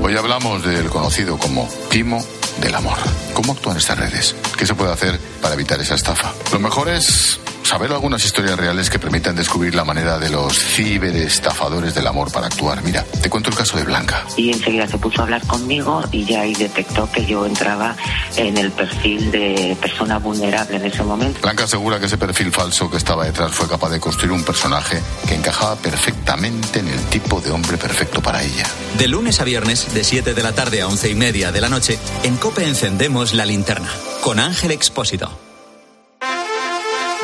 Hoy hablamos del conocido como timo del amor. ¿Cómo actúan estas redes? ¿Qué se puede hacer para evitar esa estafa? Lo mejor es saber algunas historias reales que permitan descubrir la manera de los ciberestafadores del amor para actuar. Mira, te cuento el caso de Blanca. y enseguida se puso a hablar conmigo y ya ahí detectó que yo entraba en el perfil de persona vulnerable en ese momento. Blanca asegura que ese perfil falso que estaba detrás fue capaz de construir un personaje que encajaba perfectamente en el tipo de hombre perfecto para ella. De lunes a viernes, de 7 de la tarde a 11 y media de la noche, en Cope encendemos la linterna. Con Ángel Expósito.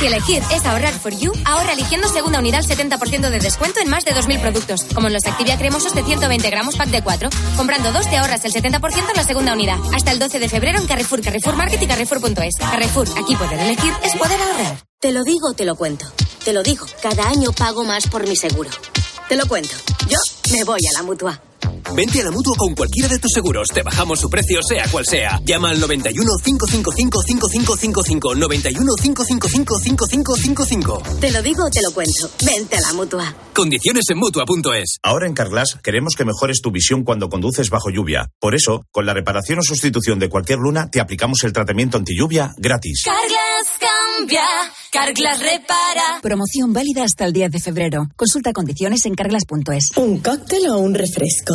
Si elegir es ahorrar for you, ahorra eligiendo segunda unidad al 70% de descuento en más de 2.000 productos, como en los Activia cremosos de 120 gramos pack de 4. Comprando dos te ahorras el 70% en la segunda unidad. Hasta el 12 de febrero en Carrefour, Carrefour Market y Carrefour.es. Carrefour, aquí poder elegir es poder ahorrar. Te lo digo, te lo cuento. Te lo digo, cada año pago más por mi seguro. Te lo cuento. Yo me voy a la mutua. Vente a la mutua con cualquiera de tus seguros. Te bajamos su precio, sea cual sea. Llama al 91 555 5555. 91 555 5555. Te lo digo o te lo cuento. Vente a la mutua. Condiciones en mutua.es. Ahora en Carglass queremos que mejores tu visión cuando conduces bajo lluvia. Por eso, con la reparación o sustitución de cualquier luna, te aplicamos el tratamiento anti lluvia gratis. Carglass cambia. Carglass repara. Promoción válida hasta el 10 de febrero. Consulta condiciones en carglass.es. ¿Un cóctel o un refresco?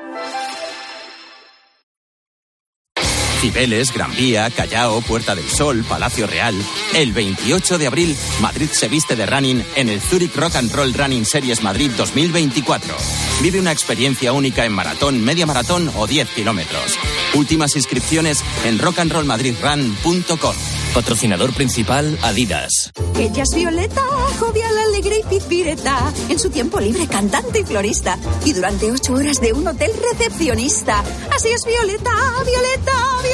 Cibeles, Gran Vía, Callao, Puerta del Sol, Palacio Real. El 28 de abril, Madrid se viste de running en el Zurich Rock and Roll Running Series Madrid 2024. Vive una experiencia única en maratón, media maratón o 10 kilómetros. Últimas inscripciones en rockandrollmadridrun.com. Patrocinador principal Adidas. Ella es Violeta, jovial, alegre y pizpireta. En su tiempo libre, cantante y florista. Y durante ocho horas de un hotel recepcionista. Así es Violeta, Violeta, Violeta.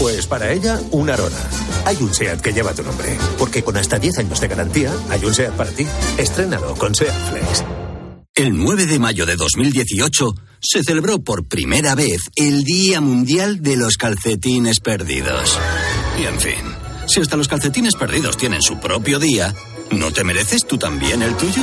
Pues para ella, una Arona. Hay un SEAT que lleva tu nombre. Porque con hasta 10 años de garantía, hay un SEAT para ti. Estrénalo con SEAT Flex. El 9 de mayo de 2018 se celebró por primera vez el Día Mundial de los Calcetines Perdidos. Y en fin, si hasta los calcetines perdidos tienen su propio día, ¿no te mereces tú también el tuyo?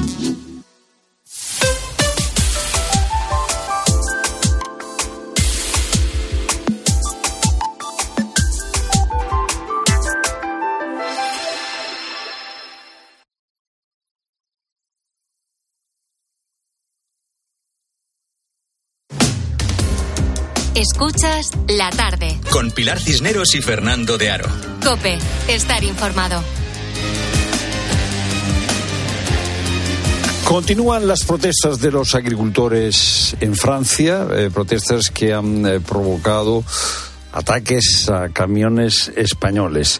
Escuchas la tarde. Con Pilar Cisneros y Fernando de Aro. Cope, estar informado. Continúan las protestas de los agricultores en Francia, eh, protestas que han eh, provocado ataques a camiones españoles.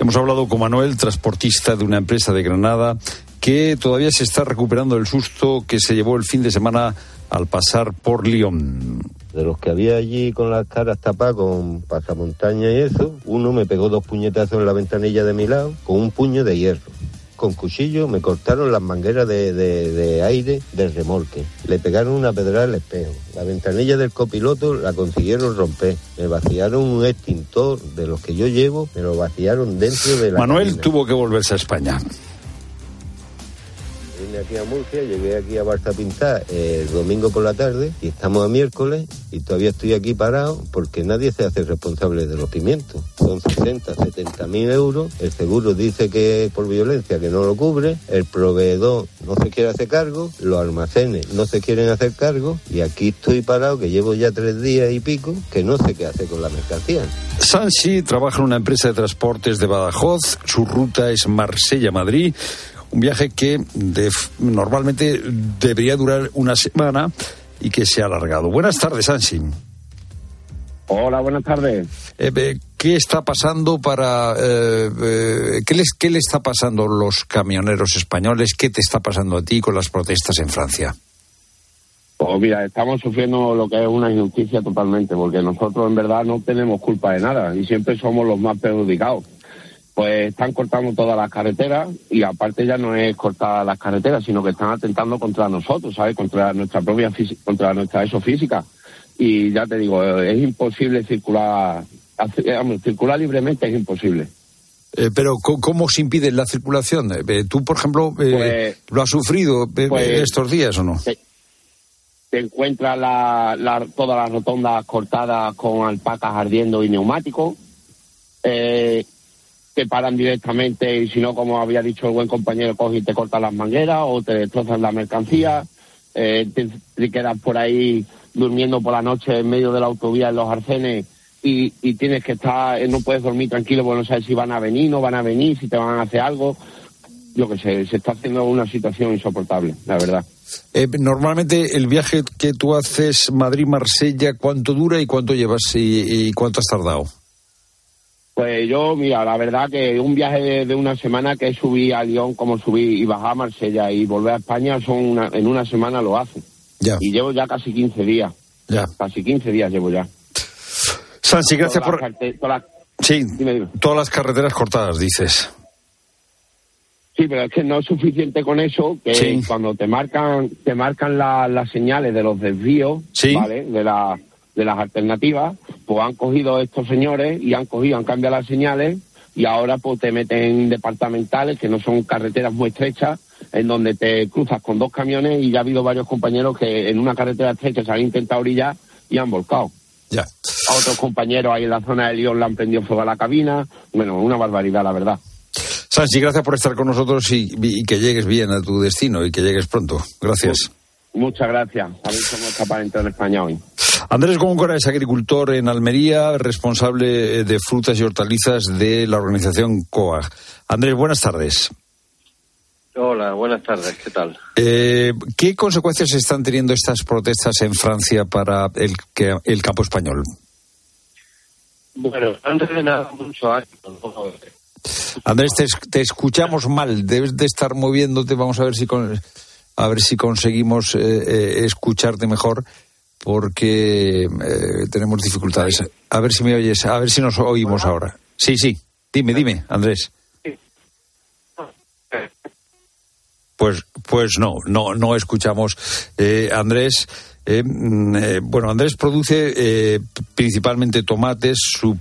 Hemos hablado con Manuel, transportista de una empresa de Granada, que todavía se está recuperando del susto que se llevó el fin de semana al pasar por Lyon. De los que había allí con las caras tapadas con pasamontaña y eso, uno me pegó dos puñetazos en la ventanilla de mi lado con un puño de hierro. Con cuchillo me cortaron las mangueras de, de, de aire del remolque. Le pegaron una pedrada al espejo. La ventanilla del copiloto la consiguieron romper. Me vaciaron un extintor de los que yo llevo, me lo vaciaron dentro de la. Manuel cabina. tuvo que volverse a España. Vine aquí a Murcia, llegué aquí a Barça Pintar el domingo por la tarde y estamos a miércoles y todavía estoy aquí parado porque nadie se hace responsable de los pimientos. Son 60, 70 mil euros, el seguro dice que por violencia, que no lo cubre, el proveedor no se quiere hacer cargo, los almacenes no se quieren hacer cargo y aquí estoy parado que llevo ya tres días y pico que no sé qué hacer con la mercancía. Sansi trabaja en una empresa de transportes de Badajoz. Su ruta es Marsella-Madrid. Un viaje que normalmente debería durar una semana y que se ha alargado. Buenas tardes, Sansi. Hola, buenas tardes. Eh, ¿Qué está pasando para... Eh, eh, ¿qué, les, ¿Qué le está pasando a los camioneros españoles? ¿Qué te está pasando a ti con las protestas en Francia? Pues mira, estamos sufriendo lo que es una injusticia totalmente, porque nosotros en verdad no tenemos culpa de nada y siempre somos los más perjudicados. Pues están cortando todas las carreteras y aparte ya no es cortar las carreteras, sino que están atentando contra nosotros, ¿sabes? Contra nuestra propia contra nuestra eso física y ya te digo, es imposible circular, circular libremente es imposible. Eh, pero ¿cómo se impide la circulación? Eh, ¿Tú, por ejemplo, eh, pues, lo has sufrido pues, estos días o no? Te, encuentras la, todas las rotondas cortadas con alpacas ardiendo y neumáticos. Te paran directamente y si no, como había dicho el buen compañero, coge y te cortan las mangueras o te destrozan la mercancía. te, te quedas por ahí durmiendo por la noche en medio de la autovía en los arcenes y, tienes que estar, eh, no puedes dormir tranquilo porque no sabes si van a venir, no van a venir, si te van a hacer algo. Yo que sé, se está haciendo una situación insoportable, la verdad. Eh, normalmente el viaje que tú haces Madrid-Marsella, ¿cuánto dura y cuánto llevas y, cuánto has tardado? Pues yo, mira, la verdad que un viaje de, una semana que subí a Lyon como subí y bajé a Marsella y volver a España son en una semana lo hace. Y llevo ya casi 15 días. Ya. Casi 15 días llevo ya. Sansi, gracias por... Sí, todas las carreteras cortadas, dices. Sí, pero es que no es suficiente con eso, que cuando te marcan te marcan las señales de los desvíos, ¿vale? De, la, de las alternativas, pues han cogido estos señores y han cogido, han cambiado las señales y ahora pues te meten departamentales que no son carreteras muy estrechas en donde te cruzas con dos camiones y ya ha habido varios compañeros que en una carretera estrecha se han intentado orillar y han volcado. Ya. A otros compañeros ahí en la zona de Lyon le han prendido fuego a la cabina. Bueno, una barbaridad, la verdad. Sanchi, gracias por estar con nosotros y, que llegues bien a tu destino y que llegues pronto. Gracias. Muchas gracias. Sabéis cómo capaz de entrar en España hoy. Andrés Góngora es agricultor en Almería, responsable de frutas y hortalizas de la organización COAG. Andrés, buenas tardes. Hola, buenas tardes, ¿qué tal? Eh, ¿Qué consecuencias están teniendo estas protestas en Francia para el, el campo español? Bueno, antes de nada, mucho ánimo. Andrés, te, escuchamos mal, debes de estar moviéndote, vamos a ver si, a ver si conseguimos eh, eh, escucharte mejor, porque tenemos dificultades. A ver si me oyes, a ver si nos oímos ahora. Sí, sí, dime, dime, Andrés. Pues, pues no, no, no escuchamos. Eh, Andrés, eh, mm, eh, bueno, Andrés produce principalmente tomates, su,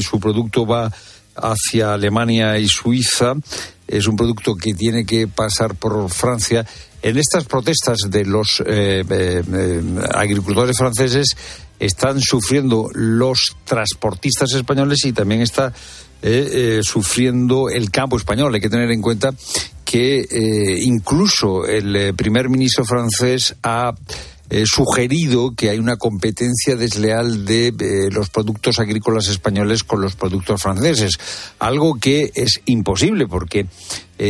su producto va hacia Alemania y Suiza, es un producto que tiene que pasar por Francia. En estas protestas de los agricultores franceses están sufriendo los transportistas españoles y también está sufriendo el campo español. Hay que tener en cuenta que eh, incluso el eh, primer ministro francés ha eh, sugerido que hay una competencia desleal de los productos agrícolas españoles con los productos franceses, algo que es imposible porque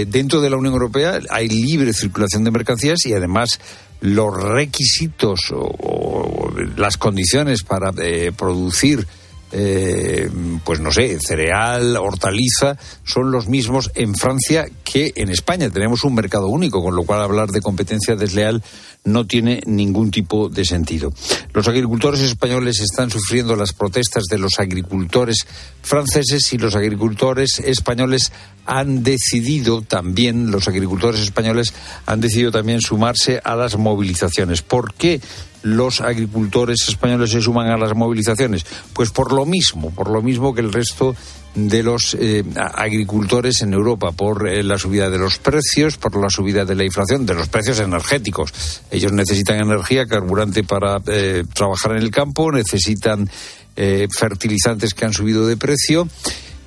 dentro de la Unión Europea hay libre circulación de mercancías y además los requisitos o las condiciones para producir eh, pues no sé, cereal, hortaliza, son los mismos en Francia que en España. Tenemos un mercado único, con lo cual hablar de competencia desleal no tiene ningún tipo de sentido. Los agricultores españoles están sufriendo las protestas de los agricultores franceses y los agricultores españoles han decidido también, los agricultores españoles han decidido también sumarse a las movilizaciones. ¿Por qué? Los agricultores españoles se suman a las movilizaciones? Pues por lo mismo, por lo mismo que el resto de los eh, agricultores en Europa, por eh, la subida de los precios, por la subida de la inflación, de los precios energéticos. Ellos necesitan energía, carburante para eh, trabajar en el campo, necesitan fertilizantes que han subido de precio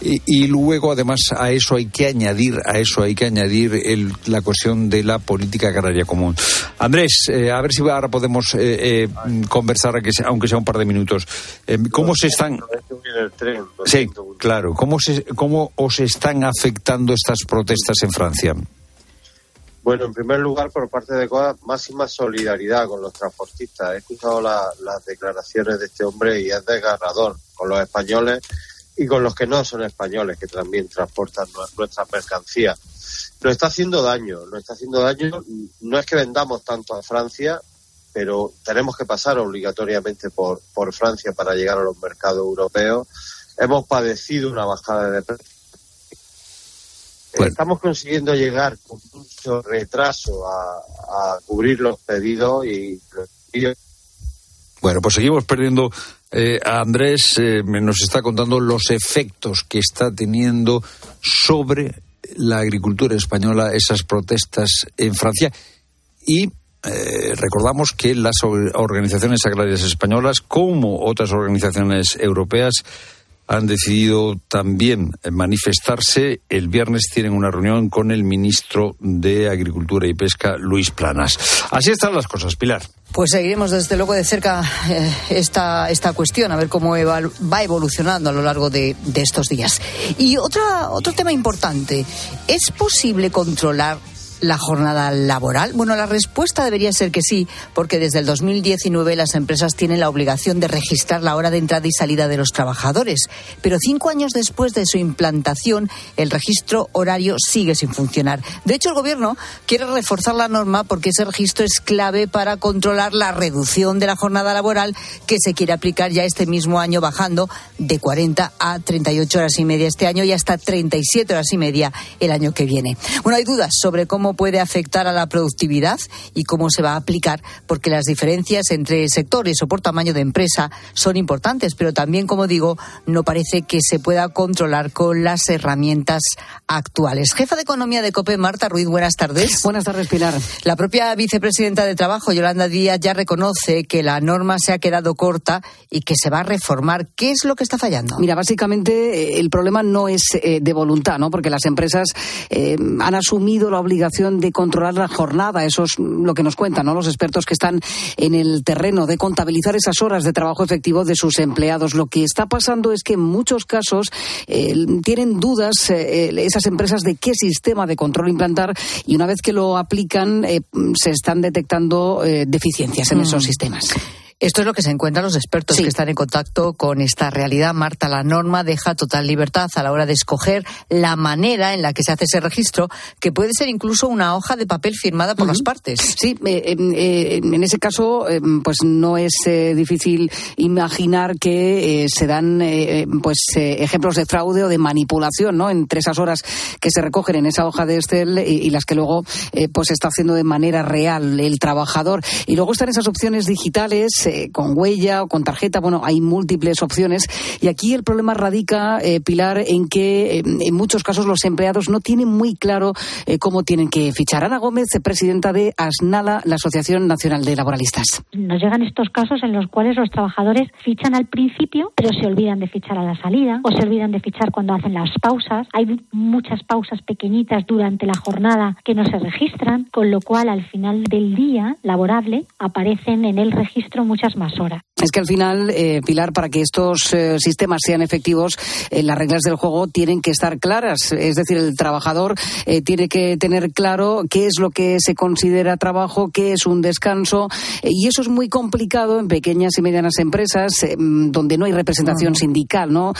y, luego, además, a eso hay que añadir, a eso hay que añadir el, la cuestión de la política agraria común. Andrés, eh, a ver si ahora podemos eh, eh, conversar, aunque sea un par de minutos. ¿Cómo se están? Sí, claro. ¿Cómo, se, ¿Cómo os están afectando estas protestas en Francia? Bueno, en primer lugar, por parte de COA, máxima solidaridad con los transportistas. He escuchado las declaraciones de este hombre y es desgarrador con los españoles y con los que no son españoles, que también transportan nuestras mercancías. Nos está haciendo daño, nos está haciendo daño. No es que vendamos tanto a Francia, pero tenemos que pasar obligatoriamente por, por Francia para llegar a los mercados europeos. Hemos padecido una bajada de precios Estamos consiguiendo llegar con mucho retraso a, cubrir los pedidos y bueno, pues seguimos perdiendo. Eh, Andrés eh, nos está contando los efectos que está teniendo sobre la agricultura española esas protestas en Francia. Y eh, recordamos que las organizaciones agrarias españolas, como otras organizaciones europeas, han decidido también manifestarse. El viernes tienen una reunión con el ministro de Agricultura y Pesca, Luis Planas. Así están las cosas, Pilar. Pues seguiremos desde luego de cerca eh, esta, esta cuestión, a ver cómo va evolucionando a lo largo de, de estos días. Y otra, otro tema importante, ¿es posible controlar la jornada laboral? Bueno, la respuesta debería ser que sí, porque desde el 2019 las empresas tienen la obligación de registrar la hora de entrada y salida de los trabajadores. Pero cinco años después de su implantación, el registro horario sigue sin funcionar. De hecho, el Gobierno quiere reforzar la norma porque ese registro es clave para controlar la reducción de la jornada laboral que se quiere aplicar ya este mismo año, bajando de 40 a 38 horas y media este año y hasta 37 horas y media el año que viene. Bueno, hay dudas sobre cómo puede afectar a la productividad y cómo se va a aplicar, porque las diferencias entre sectores o por tamaño de empresa son importantes, pero también, como digo, no parece que se pueda controlar con las herramientas actuales. Jefa de Economía de COPE, Marta Ruiz, buenas tardes. Buenas tardes, Pilar. La propia vicepresidenta de Trabajo, Yolanda Díaz, ya reconoce que la norma se ha quedado corta y que se va a reformar. ¿Qué es lo que está fallando? Mira, básicamente eh, el problema no es eh, de voluntad, ¿no? Porque las empresas eh, han asumido la obligación de controlar la jornada. Eso es lo que nos cuentan ¿no? los expertos que están en el terreno de contabilizar esas horas de trabajo efectivo de sus empleados. Lo que está pasando es que en muchos casos eh, tienen dudas eh, esas empresas de qué sistema de control implantar y una vez que lo aplican eh, se están detectando deficiencias en esos mm. sistemas. Esto es lo que se encuentran los expertos que están en contacto con esta realidad. Marta, la norma deja total libertad a la hora de escoger la manera en la que se hace ese registro, que puede ser incluso una hoja de papel firmada por las partes. Sí, eh, eh, en ese caso, eh, pues no es difícil imaginar que se dan pues ejemplos de fraude o de manipulación, ¿no? Entre esas horas que se recogen en esa hoja de Excel y, las que luego pues se está haciendo de manera real el trabajador. Y luego están esas opciones digitales eh, con huella o con tarjeta. Bueno, hay múltiples opciones. Y aquí el problema radica, eh, Pilar, en que eh, en muchos casos los empleados no tienen muy claro cómo tienen que fichar. Ana Gómez, presidenta de ASNALA, la Asociación Nacional de Laboralistas. Nos llegan estos casos en los cuales los trabajadores fichan al principio, pero se olvidan de fichar a la salida o se olvidan de fichar cuando hacen las pausas. Hay muchas pausas pequeñitas durante la jornada que no se registran, con lo cual al final del día laborable aparecen en el registro muchas más horas. Es que al final, eh, Pilar, para que estos eh, sistemas sean efectivos, eh, las reglas del juego tienen que estar claras. Es decir, el trabajador tiene que tener claro qué es lo que se considera trabajo, qué es un descanso. y eso es muy complicado en pequeñas y medianas empresas donde no hay representación sindical, ¿no?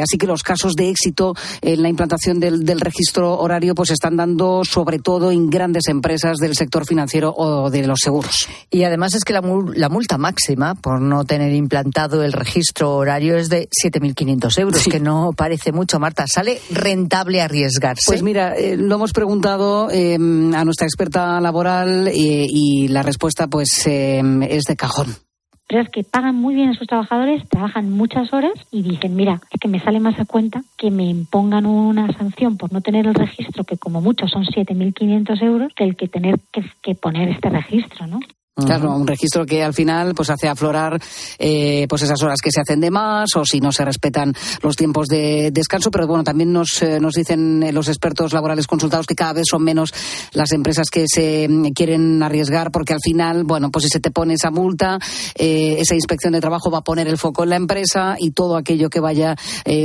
así que los casos de éxito en la implantación del, del registro horario pues están dando sobre todo en grandes empresas del sector financiero o de los seguros. Y además es que la, la multa máxima por no tener implantado el registro horario es de 7.500 euros, que no parece mucho, Marta. ¿Sale rentable arriesgarse? Pues mira, eh, lo hemos preguntado em, a nuestra experta laboral eh, y la respuesta pues em, es de cajón empresas que pagan muy bien a sus trabajadores, trabajan muchas horas y dicen, mira, es que me sale más a cuenta que me impongan una sanción por no tener el registro, que como mucho son 7.500 euros, que el que tener que, que poner este registro, ¿no? Claro, un registro que al final pues hace aflorar eh, pues esas horas que se hacen de más o si no se respetan los tiempos de descanso, pero bueno, también nos, eh, nos dicen eh, los expertos laborales consultados que cada vez son menos las empresas que se mm, quieren arriesgar porque al final, bueno, pues si se te pone esa multa, esa inspección de trabajo va a poner el foco en la empresa y todo aquello que vaya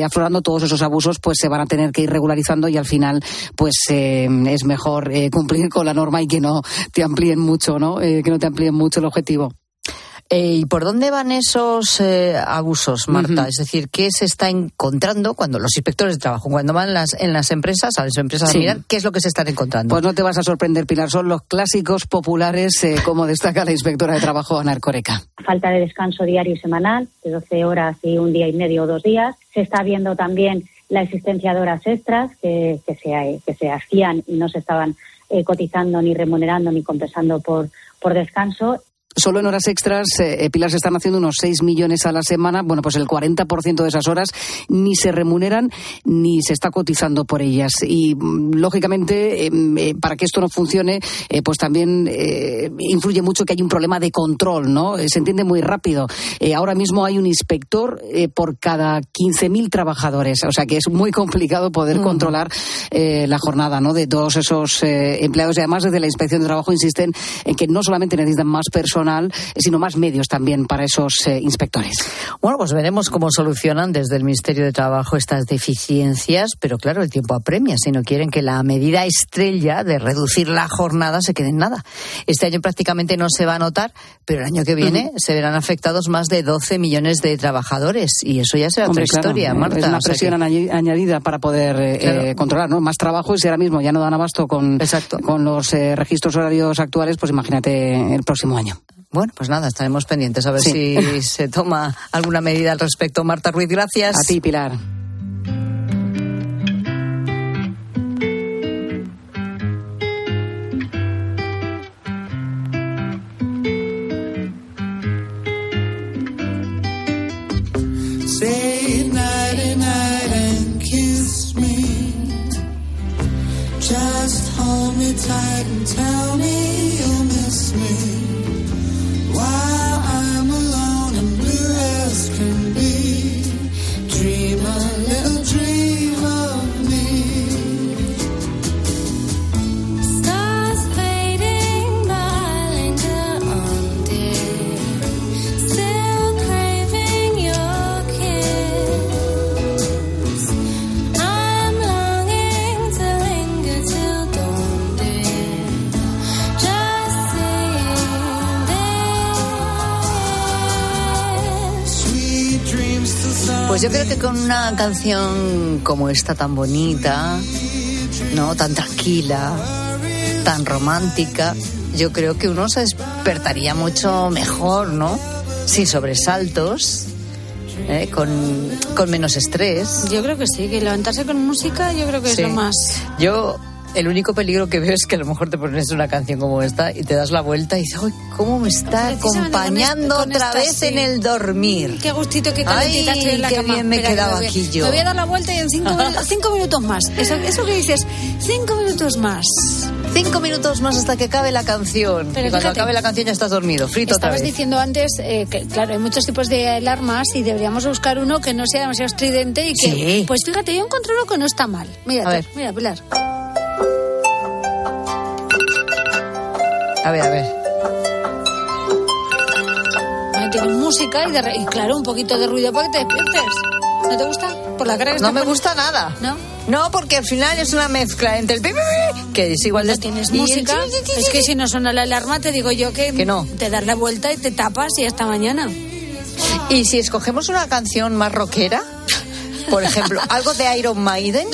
aflorando, todos esos abusos, pues se van a tener que ir regularizando y al final, pues es mejor cumplir con la norma y que no te amplíen mucho, ¿no? que no te amplíen mucho el objetivo. Eh, ¿Y por dónde van esos eh, abusos, Marta? Es decir, ¿qué se está encontrando cuando los inspectores de trabajo, cuando van las, en las empresas, a las empresas a mirar, qué es lo que se están encontrando? Pues no te vas a sorprender, Pilar, son los clásicos populares, eh, como destaca la inspectora de trabajo, Ana Arcoreca. Falta de descanso diario y semanal, de 12 horas y un día y medio o dos días. Se está viendo también la existencia de horas extras que, que, se, que se hacían y no se estaban cotizando, ni remunerando, ni compensando por por descanso Solo en horas extras, eh, Pilar, se están haciendo unos 6 millones a la semana. Bueno, pues el 40% de esas horas ni se remuneran ni se está cotizando por ellas. Y, mm, lógicamente, em, eh, para que esto no funcione, eh, pues también influye mucho que hay un problema de control, ¿no? se entiende muy rápido. ahora mismo hay un inspector por cada 15.000 trabajadores. O sea que es muy complicado poder controlar la jornada, ¿no? De todos esos empleados. Y además, desde la inspección de trabajo insisten en que no solamente necesitan más personas, sino más medios también para esos eh, inspectores. Bueno, pues veremos cómo solucionan desde el Ministerio de Trabajo estas deficiencias, pero claro, el tiempo apremia si no quieren que la medida estrella de reducir la jornada se quede en nada. Este año prácticamente no se va a notar, pero el año que viene se verán afectados más de 12 millones de trabajadores y eso ya será otra historia, Marta. Es una presión añadida para poder eh, eh, controlar, ¿no? Más trabajo y si ahora mismo ya no dan abasto con, con los registros horarios actuales, pues imagínate el próximo año. Bueno, pues nada, estaremos pendientes a ver si se toma alguna medida al respecto. Marta Ruiz, gracias. A ti, Pilar. Just hold me tight and tell me you'll miss me. Pues yo creo que con una canción como esta tan bonita, ¿no? Tan tranquila, tan romántica, yo creo que uno se despertaría mucho mejor, ¿no? Sin sobresaltos. ¿eh? Con, con, menos estrés. Yo creo que sí, que levantarse con música yo creo que es lo más. Yo el único peligro que veo es que a lo mejor te pones una canción como esta y te das la vuelta y dices, ¡ay, cómo me está acompañando otra vez en el dormir! Qué gustito, qué calentita estoy en la qué bien me he quedado aquí yo. Me voy a dar la vuelta y en cinco, cinco minutos más. Eso, eso que dices, cinco minutos más. Cinco minutos más hasta que acabe la canción. Pero y cuando acabe la canción ya estás dormido, frito Estabas otra vez. diciendo antes eh, que, claro, hay muchos tipos de alarmas y deberíamos buscar uno que no sea demasiado estridente y que... Sí. Pues fíjate, yo encontré uno que no está mal. Ver. mira, Pilar. A ver, a ver. tiene música y, de, y, claro, un poquito de ruido para que te despiertes. ¿No te gusta? Por la cara que No me gusta nada. ¿No? No, porque al final es una mezcla entre el que es igual de tienes música. Es que si no suena la alarma te digo yo que, que no. te das la vuelta y te tapas y hasta mañana. Y si escogemos una canción más rockera, por ejemplo, algo de Iron Maiden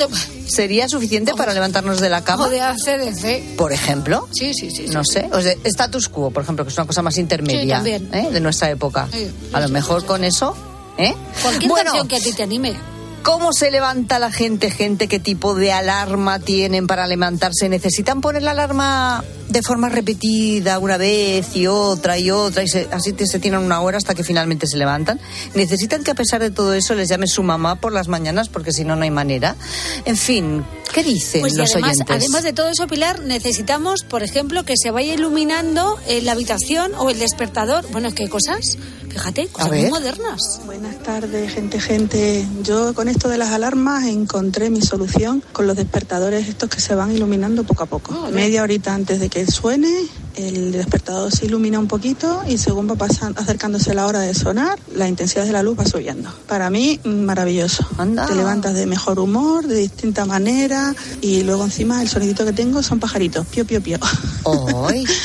sería suficiente para levantarnos de la cama. O de ACDC. Por ejemplo. Sí, sí, sí. No sé. O sea, status quo, por ejemplo, que es una cosa más intermedia ¿eh? de nuestra época. a lo mejor con eso. ¿eh? Cualquier canción que a ti te anime. ¿Cómo se levanta la gente? Gente, ¿qué tipo de alarma tienen para levantarse? ¿Necesitan poner la alarma de forma repetida una vez y otra y otra y así se tienen una hora hasta que finalmente se levantan? ¿Necesitan que a pesar de todo eso les llame su mamá por las mañanas porque si no, no hay manera? En fin, ¿Qué dicen Pues y los además, oyentes? además de todo eso, Pilar, necesitamos, por ejemplo, que se vaya iluminando eh, la habitación o el despertador. Bueno, es que hay cosas, fíjate, cosas muy modernas. Buenas tardes, gente, gente. Yo con esto de las alarmas encontré mi solución con los despertadores estos que se van iluminando poco a poco. Media horita antes de que suene, el despertador se ilumina un poquito y según va pasan- acercándose la hora de sonar, la intensidad de la luz va subiendo. Para mí, maravilloso. Te levantas de mejor humor, de distinta manera y luego encima el sonidito que tengo son pajaritos. Pío, pío, pío. Ay.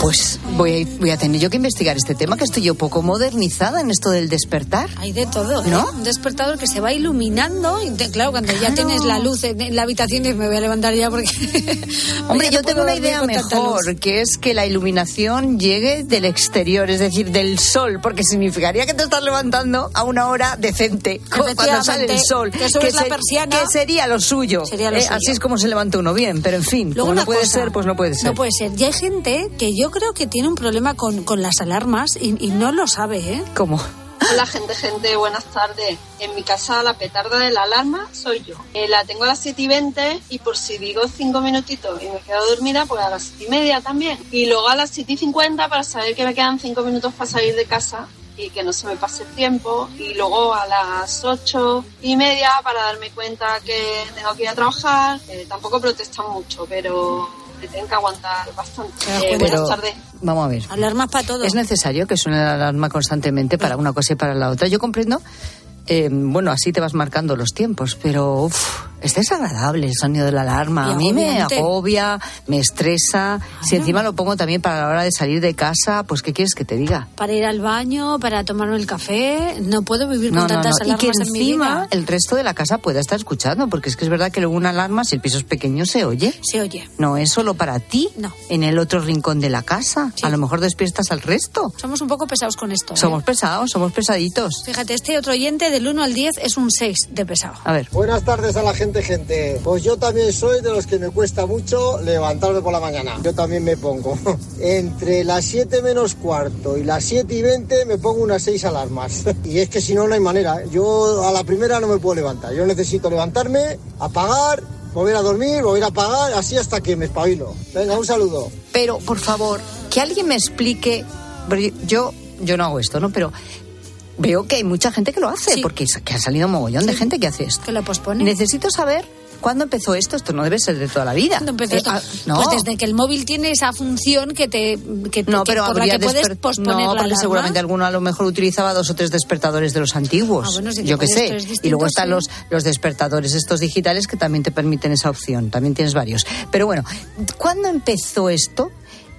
Pues voy a, voy a tener yo que investigar este tema, que estoy yo poco modernizada en esto del despertar. Hay de todo, ¿eh? ¿No? Un despertador que se va iluminando. Y te- claro, cuando ya tienes la luz en, en la habitación, dices, me voy a levantar ya porque. Hombre, yo no tengo una idea mejor, que es que la iluminación llegue del exterior, es decir, del sol, porque significaría que te estás levantando a una hora decente, cuando sale el sol. que subes la persiana. que sería lo suyo. Sería lo Eh, suyo. Así es como se levanta uno bien, pero en fin, Luego como no puede cosa, ser, pues no puede ser. No puede ser. Y hay gente que yo creo que tiene un problema con, con las alarmas y, y no lo sabe, ¿eh? ¿Cómo? Hola gente, gente, buenas tardes. En mi casa la petarda de la alarma soy yo. Eh, la tengo a las 7 y 20 y por si digo 5 minutitos y me quedo dormida, pues a las 7 y media también. Y luego a las 7 y 50 para saber que me quedan 5 minutos para salir de casa y que no se me pase el tiempo. Y luego a las 8 y media para darme cuenta que tengo que ir a trabajar. Eh, tampoco protestan mucho, pero tienen que aguantar bastante. Eh, buenas tardes. Vamos a ver. Alarmas para todo. Es necesario que suene la alarma constantemente para una cosa y para la otra. Yo comprendo, eh, bueno, así te vas marcando los tiempos, pero uf, es desagradable el sonido de la alarma. Y A mí me agobia, me estresa. Si encima lo pongo también para la hora de salir de casa, pues ¿qué quieres que te diga? Para ir al baño, para tomarme el café. No puedo vivir No, con no, tantas no. Y que alarmas en mi encima vida. el resto de la casa pueda estar escuchando, porque es que es verdad que luego una alarma, si el piso es pequeño, se oye. Se oye. No es solo para ti, No. en el otro rincón de la casa. A lo mejor despiertas al resto. Somos un poco pesados con esto. ¿eh? Somos pesados, somos pesaditos. Fíjate, este otro oyente del 1 al 10 es un 6 de pesado. A ver. Buenas tardes a la gente, gente. Pues yo también soy de los que me cuesta mucho levantarme por la mañana. Yo también me pongo. Entre las 7 menos cuarto y las 7 y 20 me pongo unas 6 alarmas. Y es que si no, no hay manera. Yo a la primera no me puedo levantar. Yo necesito levantarme, apagar, volver a dormir, volver a apagar, así hasta que me espabilo. Venga, un saludo. Pero, por favor, que alguien me explique. Yo, yo no hago esto, ¿no? Pero veo que hay mucha gente que lo hace, porque que ha salido un mogollón de gente que hace esto. Que lo pospone. Necesito saber cuándo empezó esto. Esto no debe ser de toda la vida. ¿Cuándo empezó Eh, esto? ah, no. Pues desde que el móvil tiene esa función que te que, No, que- pero por la habría que puedes posponer No, la porque seguramente alguno a lo mejor utilizaba dos o tres despertadores de los antiguos. Ah, bueno, si te yo qué sé. Y luego están sí. los, los despertadores estos digitales que también te permiten esa opción. También tienes varios. Pero bueno, ¿cuándo empezó esto?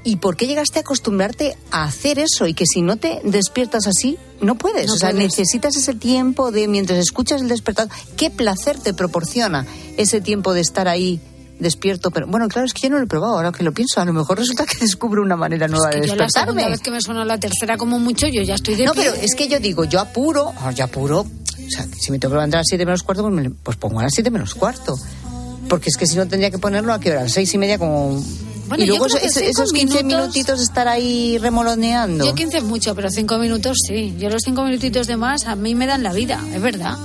¿Y por qué llegaste a acostumbrarte a hacer eso? Y que si no te despiertas así, no puedes. No o sea, puedes. necesitas ese tiempo de mientras escuchas el despertador. ¿Qué placer te proporciona ese tiempo de estar ahí? despierto, pero bueno, claro, es que yo no lo he probado, ahora que lo pienso, a lo mejor resulta que descubro una manera nueva Que de yo la despertarme. segunda vez que me suena la tercera como mucho, yo ya estoy de No, pie. pero es que yo digo, yo apuro, ah, yo apuro, o sea, si me tengo que levantar a las 7 menos cuarto, pues, me- pues pongo a las 7 menos cuarto. Porque es que si no tendría que ponerlo a qué hora, a las seis y media como... Bueno, y luego yo creo que esos, cinco esos 15 minutos- minutitos estar ahí remoloneando. Yo 15 es mucho, pero 5 minutos sí. Yo los 5 minutitos de más a mí me dan la vida, es verdad.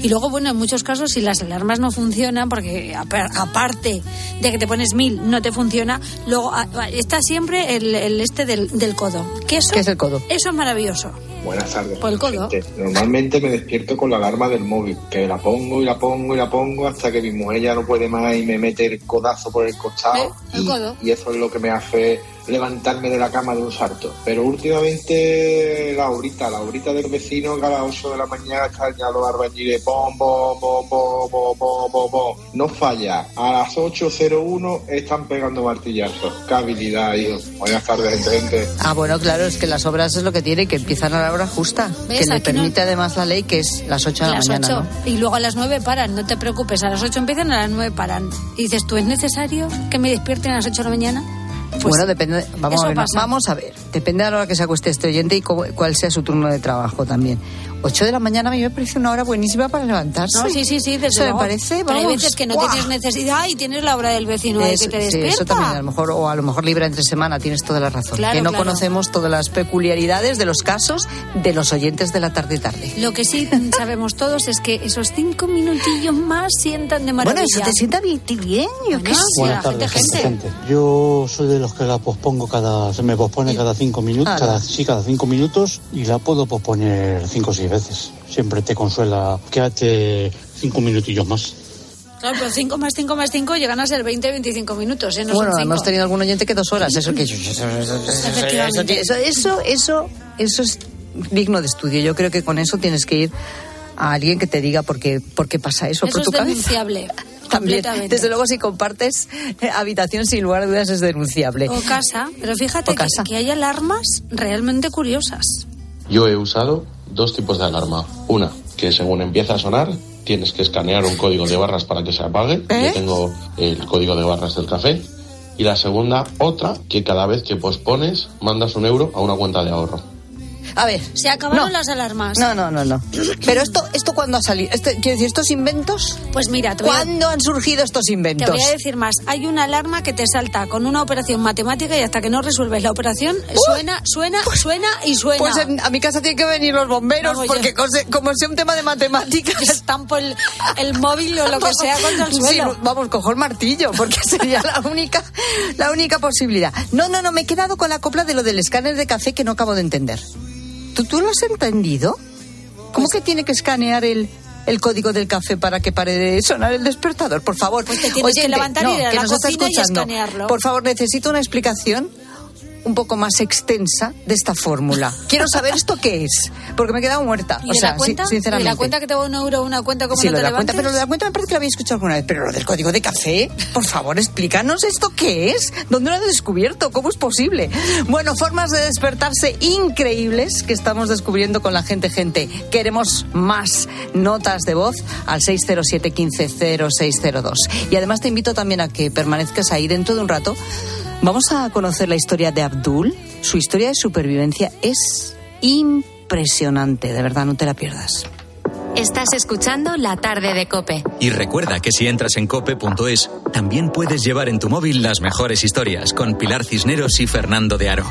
Y luego, bueno, en muchos casos, si las alarmas no funcionan, porque apa- aparte de que te pones mil, no te funciona, luego ah, está siempre el, el este del, del codo. ¿Qué, eso, ¿Qué es el codo? Eso es maravilloso. Buenas tardes. Por el codo. gente. Normalmente me despierto con la alarma del móvil, que la pongo y la pongo y la pongo hasta que mi mujer ya no puede más y me mete el codazo por el costado. El codo. Y eso es lo que me hace levantarme de la cama de un salto. Pero últimamente la horita, la horita del vecino que a las 8 de la mañana están ya los albañiles, bom, bom, bom, bom, bom, bom, bom, bom. No falla. A las 8.01 están pegando martillazos. Qué habilidad, hijo. Buenas tardes, gente. Ah, bueno, claro, es que las obras es lo que tiene, que empiezan a la hora justa. ¿Ves? Que le Aquí no- permite además la ley, que es las 8 de la las mañana. 8 ¿no? y luego a las 9 paran, no te preocupes, a las 8 empiezan, a las 9 paran. Y dices, ¿tú es necesario que me despierten a las 8 de la mañana? Bueno, depende. Vamos a ver. Vamos a ver. Depende de la hora que se acueste este oyente y cuál sea su turno de trabajo también. 8 de la mañana a mí me parece una hora buenísima para levantarse. No, sí, sí, sí, desde Eso me parece, Pero hay vamos, veces que no tienes necesidad y tienes la hora del vecino Eso, que te sí, despierta. eso también, a lo mejor, o a lo mejor libre entre semana, tienes toda la razón. Claro, que no claro. conocemos todas las peculiaridades de los casos de los oyentes de la tarde-tarde. Lo que sí sabemos todos es que esos cinco minutillos más sientan de maravilla. Bueno, eso te sienta bien, bien yo qué Bueno, sé. sí, Buenas tardes, gente. gente. Yo soy de los que la pospongo cada, se me pospone cada cinco minutos, cada, sí, cada cinco minutos y la puedo posponer cinco o seis veces. Siempre te consuela, quédate cinco minutillos más. Claro, pero 5 más 5 más 5 llegan a ser 20, 25 minutos, ¿eh? No bueno, son cinco. hemos tenido algún oyente que dos horas. Eso que eso, eso, eso, eso es digno de estudio. Yo creo que con eso tienes que ir a alguien que te diga por qué, por qué pasa eso, Eso por es tu cabeza. denunciable. También, desde luego, si compartes eh, habitación, sin lugar a dudas, es denunciable. O casa, pero fíjate O casa. Que, que hay alarmas realmente curiosas. Yo he usado dos tipos de alarma. Una, que según empieza a sonar, tienes que escanear un código de barras para que se apague. Yo tengo el código de barras del café. Y la segunda, otra, que cada vez que pospones, mandas un euro a una cuenta de ahorro. A ver. Se acabaron No. las alarmas. No, no, no, no. Pero esto, esto cuándo ha salido? Este, quiero decir, estos inventos. Pues mira, te voy a- ¿Cuándo han surgido estos Te inventos? voy a decir más. Hay una alarma que te salta con una operación matemática y hasta que no resuelves la operación suena, suena, suena y suena. Pues en- a mi casa tienen que venir los bomberos Vamos, porque como sea un tema de matemáticas. Estampo el, el móvil o lo que sea contra el Sí, suelo. vamos, cojo el martillo porque sería la única, la única posibilidad. No, no, no, me he quedado con la copla de lo del escáner de café que no acabo de entender. ¿Tú, tú lo has entendido? ¿Cómo Pues que tiene que escanear el, el código del café para que pare de sonar el despertador? Por favor. Pues te tienes que levantar y ir a la cocina y escanearlo. Por favor, necesito una explicación un poco más extensa de esta fórmula. Quiero saber esto qué es, porque me he quedado muerta. ¿Y o sea, la cuenta? si- sinceramente. ¿Y la cuenta que te va un euro, una cuenta como Sí, no te la cuenta, pero lo de la cuenta me parece que lo había escuchado alguna vez. Pero lo del código de café, por favor, explícanos esto qué es. ¿Dónde lo han descubierto? ¿Cómo es posible? Bueno, formas de despertarse increíbles que estamos descubriendo con la gente, gente. Queremos más notas de voz al 607 15 0602. Y además te invito también a que permanezcas ahí dentro de un rato. Vamos a conocer la historia de Abdul. Su historia de supervivencia es impresionante, de verdad, no te la pierdas. Estás escuchando La tarde de Cope. Y recuerda que si entras en cope.es, también puedes llevar en tu móvil las mejores historias con Pilar Cisneros y Fernando de Aro.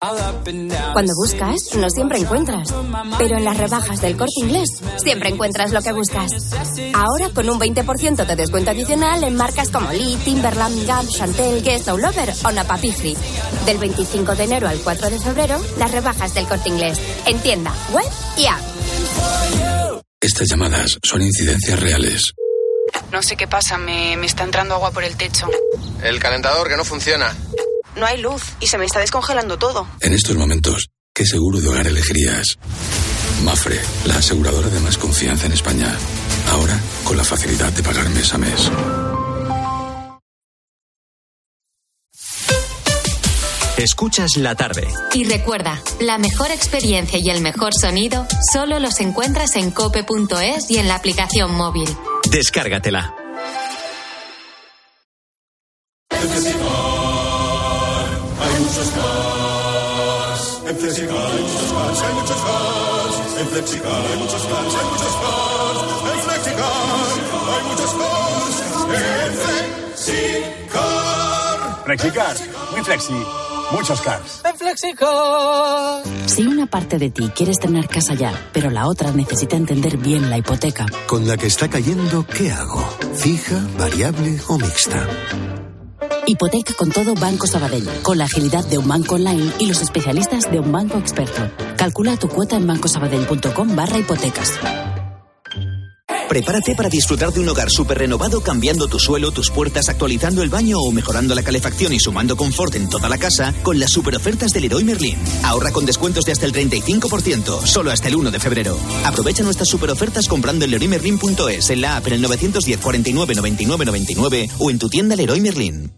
Cuando buscas, no siempre encuentras. Pero en las rebajas del corte inglés, siempre encuentras lo que buscas. Ahora con un 20% de descuento adicional en marcas como Lee, Timberland, Gap, Chantel, Guess, All Over o Napapifri. Del 25 de enero al 4 de febrero, las rebajas del corte inglés. En tienda, web y app. Estas llamadas son incidencias reales. No sé qué pasa, me, me está entrando agua por el techo. El calentador que no funciona. No hay luz y se me está descongelando todo. En estos momentos, ¿qué seguro de hogar elegirías? Mafre, la aseguradora de más confianza en España. Ahora, con la facilidad de pagar mes a mes. Escuchas la tarde. Y recuerda, la mejor experiencia y el mejor sonido solo los encuentras en cope.es y en la aplicación móvil. Descárgatela. En Flexicar hay muchos más. Hay muchos más. En Flexicar hay muchos cars, hay muchos cars. En Flexicar hay muchos cars. En Flexicar. Flexicar, muy flexi, muchos cars. En Flexicar. Si una parte de ti quiere estrenar casa ya, pero la otra necesita entender bien la hipoteca. Con la que está cayendo, ¿qué hago? ¿Fija, variable o mixta? Hipoteca con todo Banco Sabadell, con la agilidad de un banco online y los especialistas de un banco experto. Calcula tu cuota en bancosabadell.com barra hipotecas. Prepárate para disfrutar de un hogar súper renovado cambiando tu suelo, tus puertas, actualizando el baño o mejorando la calefacción y sumando confort en toda la casa con las super ofertas del Leroy Merlin. Ahorra con descuentos de hasta el 35%, solo hasta el 1 de febrero. Aprovecha nuestras super ofertas comprando en leroymerlin.es, en la app en el 910 49 99 99 o en tu tienda Leroy Merlin.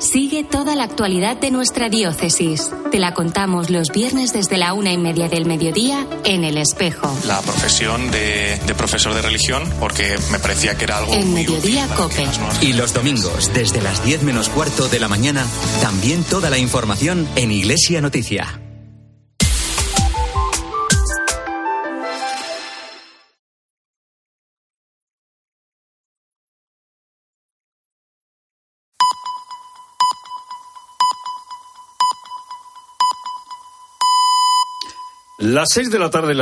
Sigue toda la actualidad de nuestra diócesis. Te la contamos los viernes desde la una y media del mediodía en El Espejo. La profesión de, de profesor de religión, porque me parecía que era algo. En muy Mediodía útil. Cope. Y los domingos, desde las 10 menos cuarto de la mañana, también toda la información en Iglesia Noticia. Las seis de la tarde, las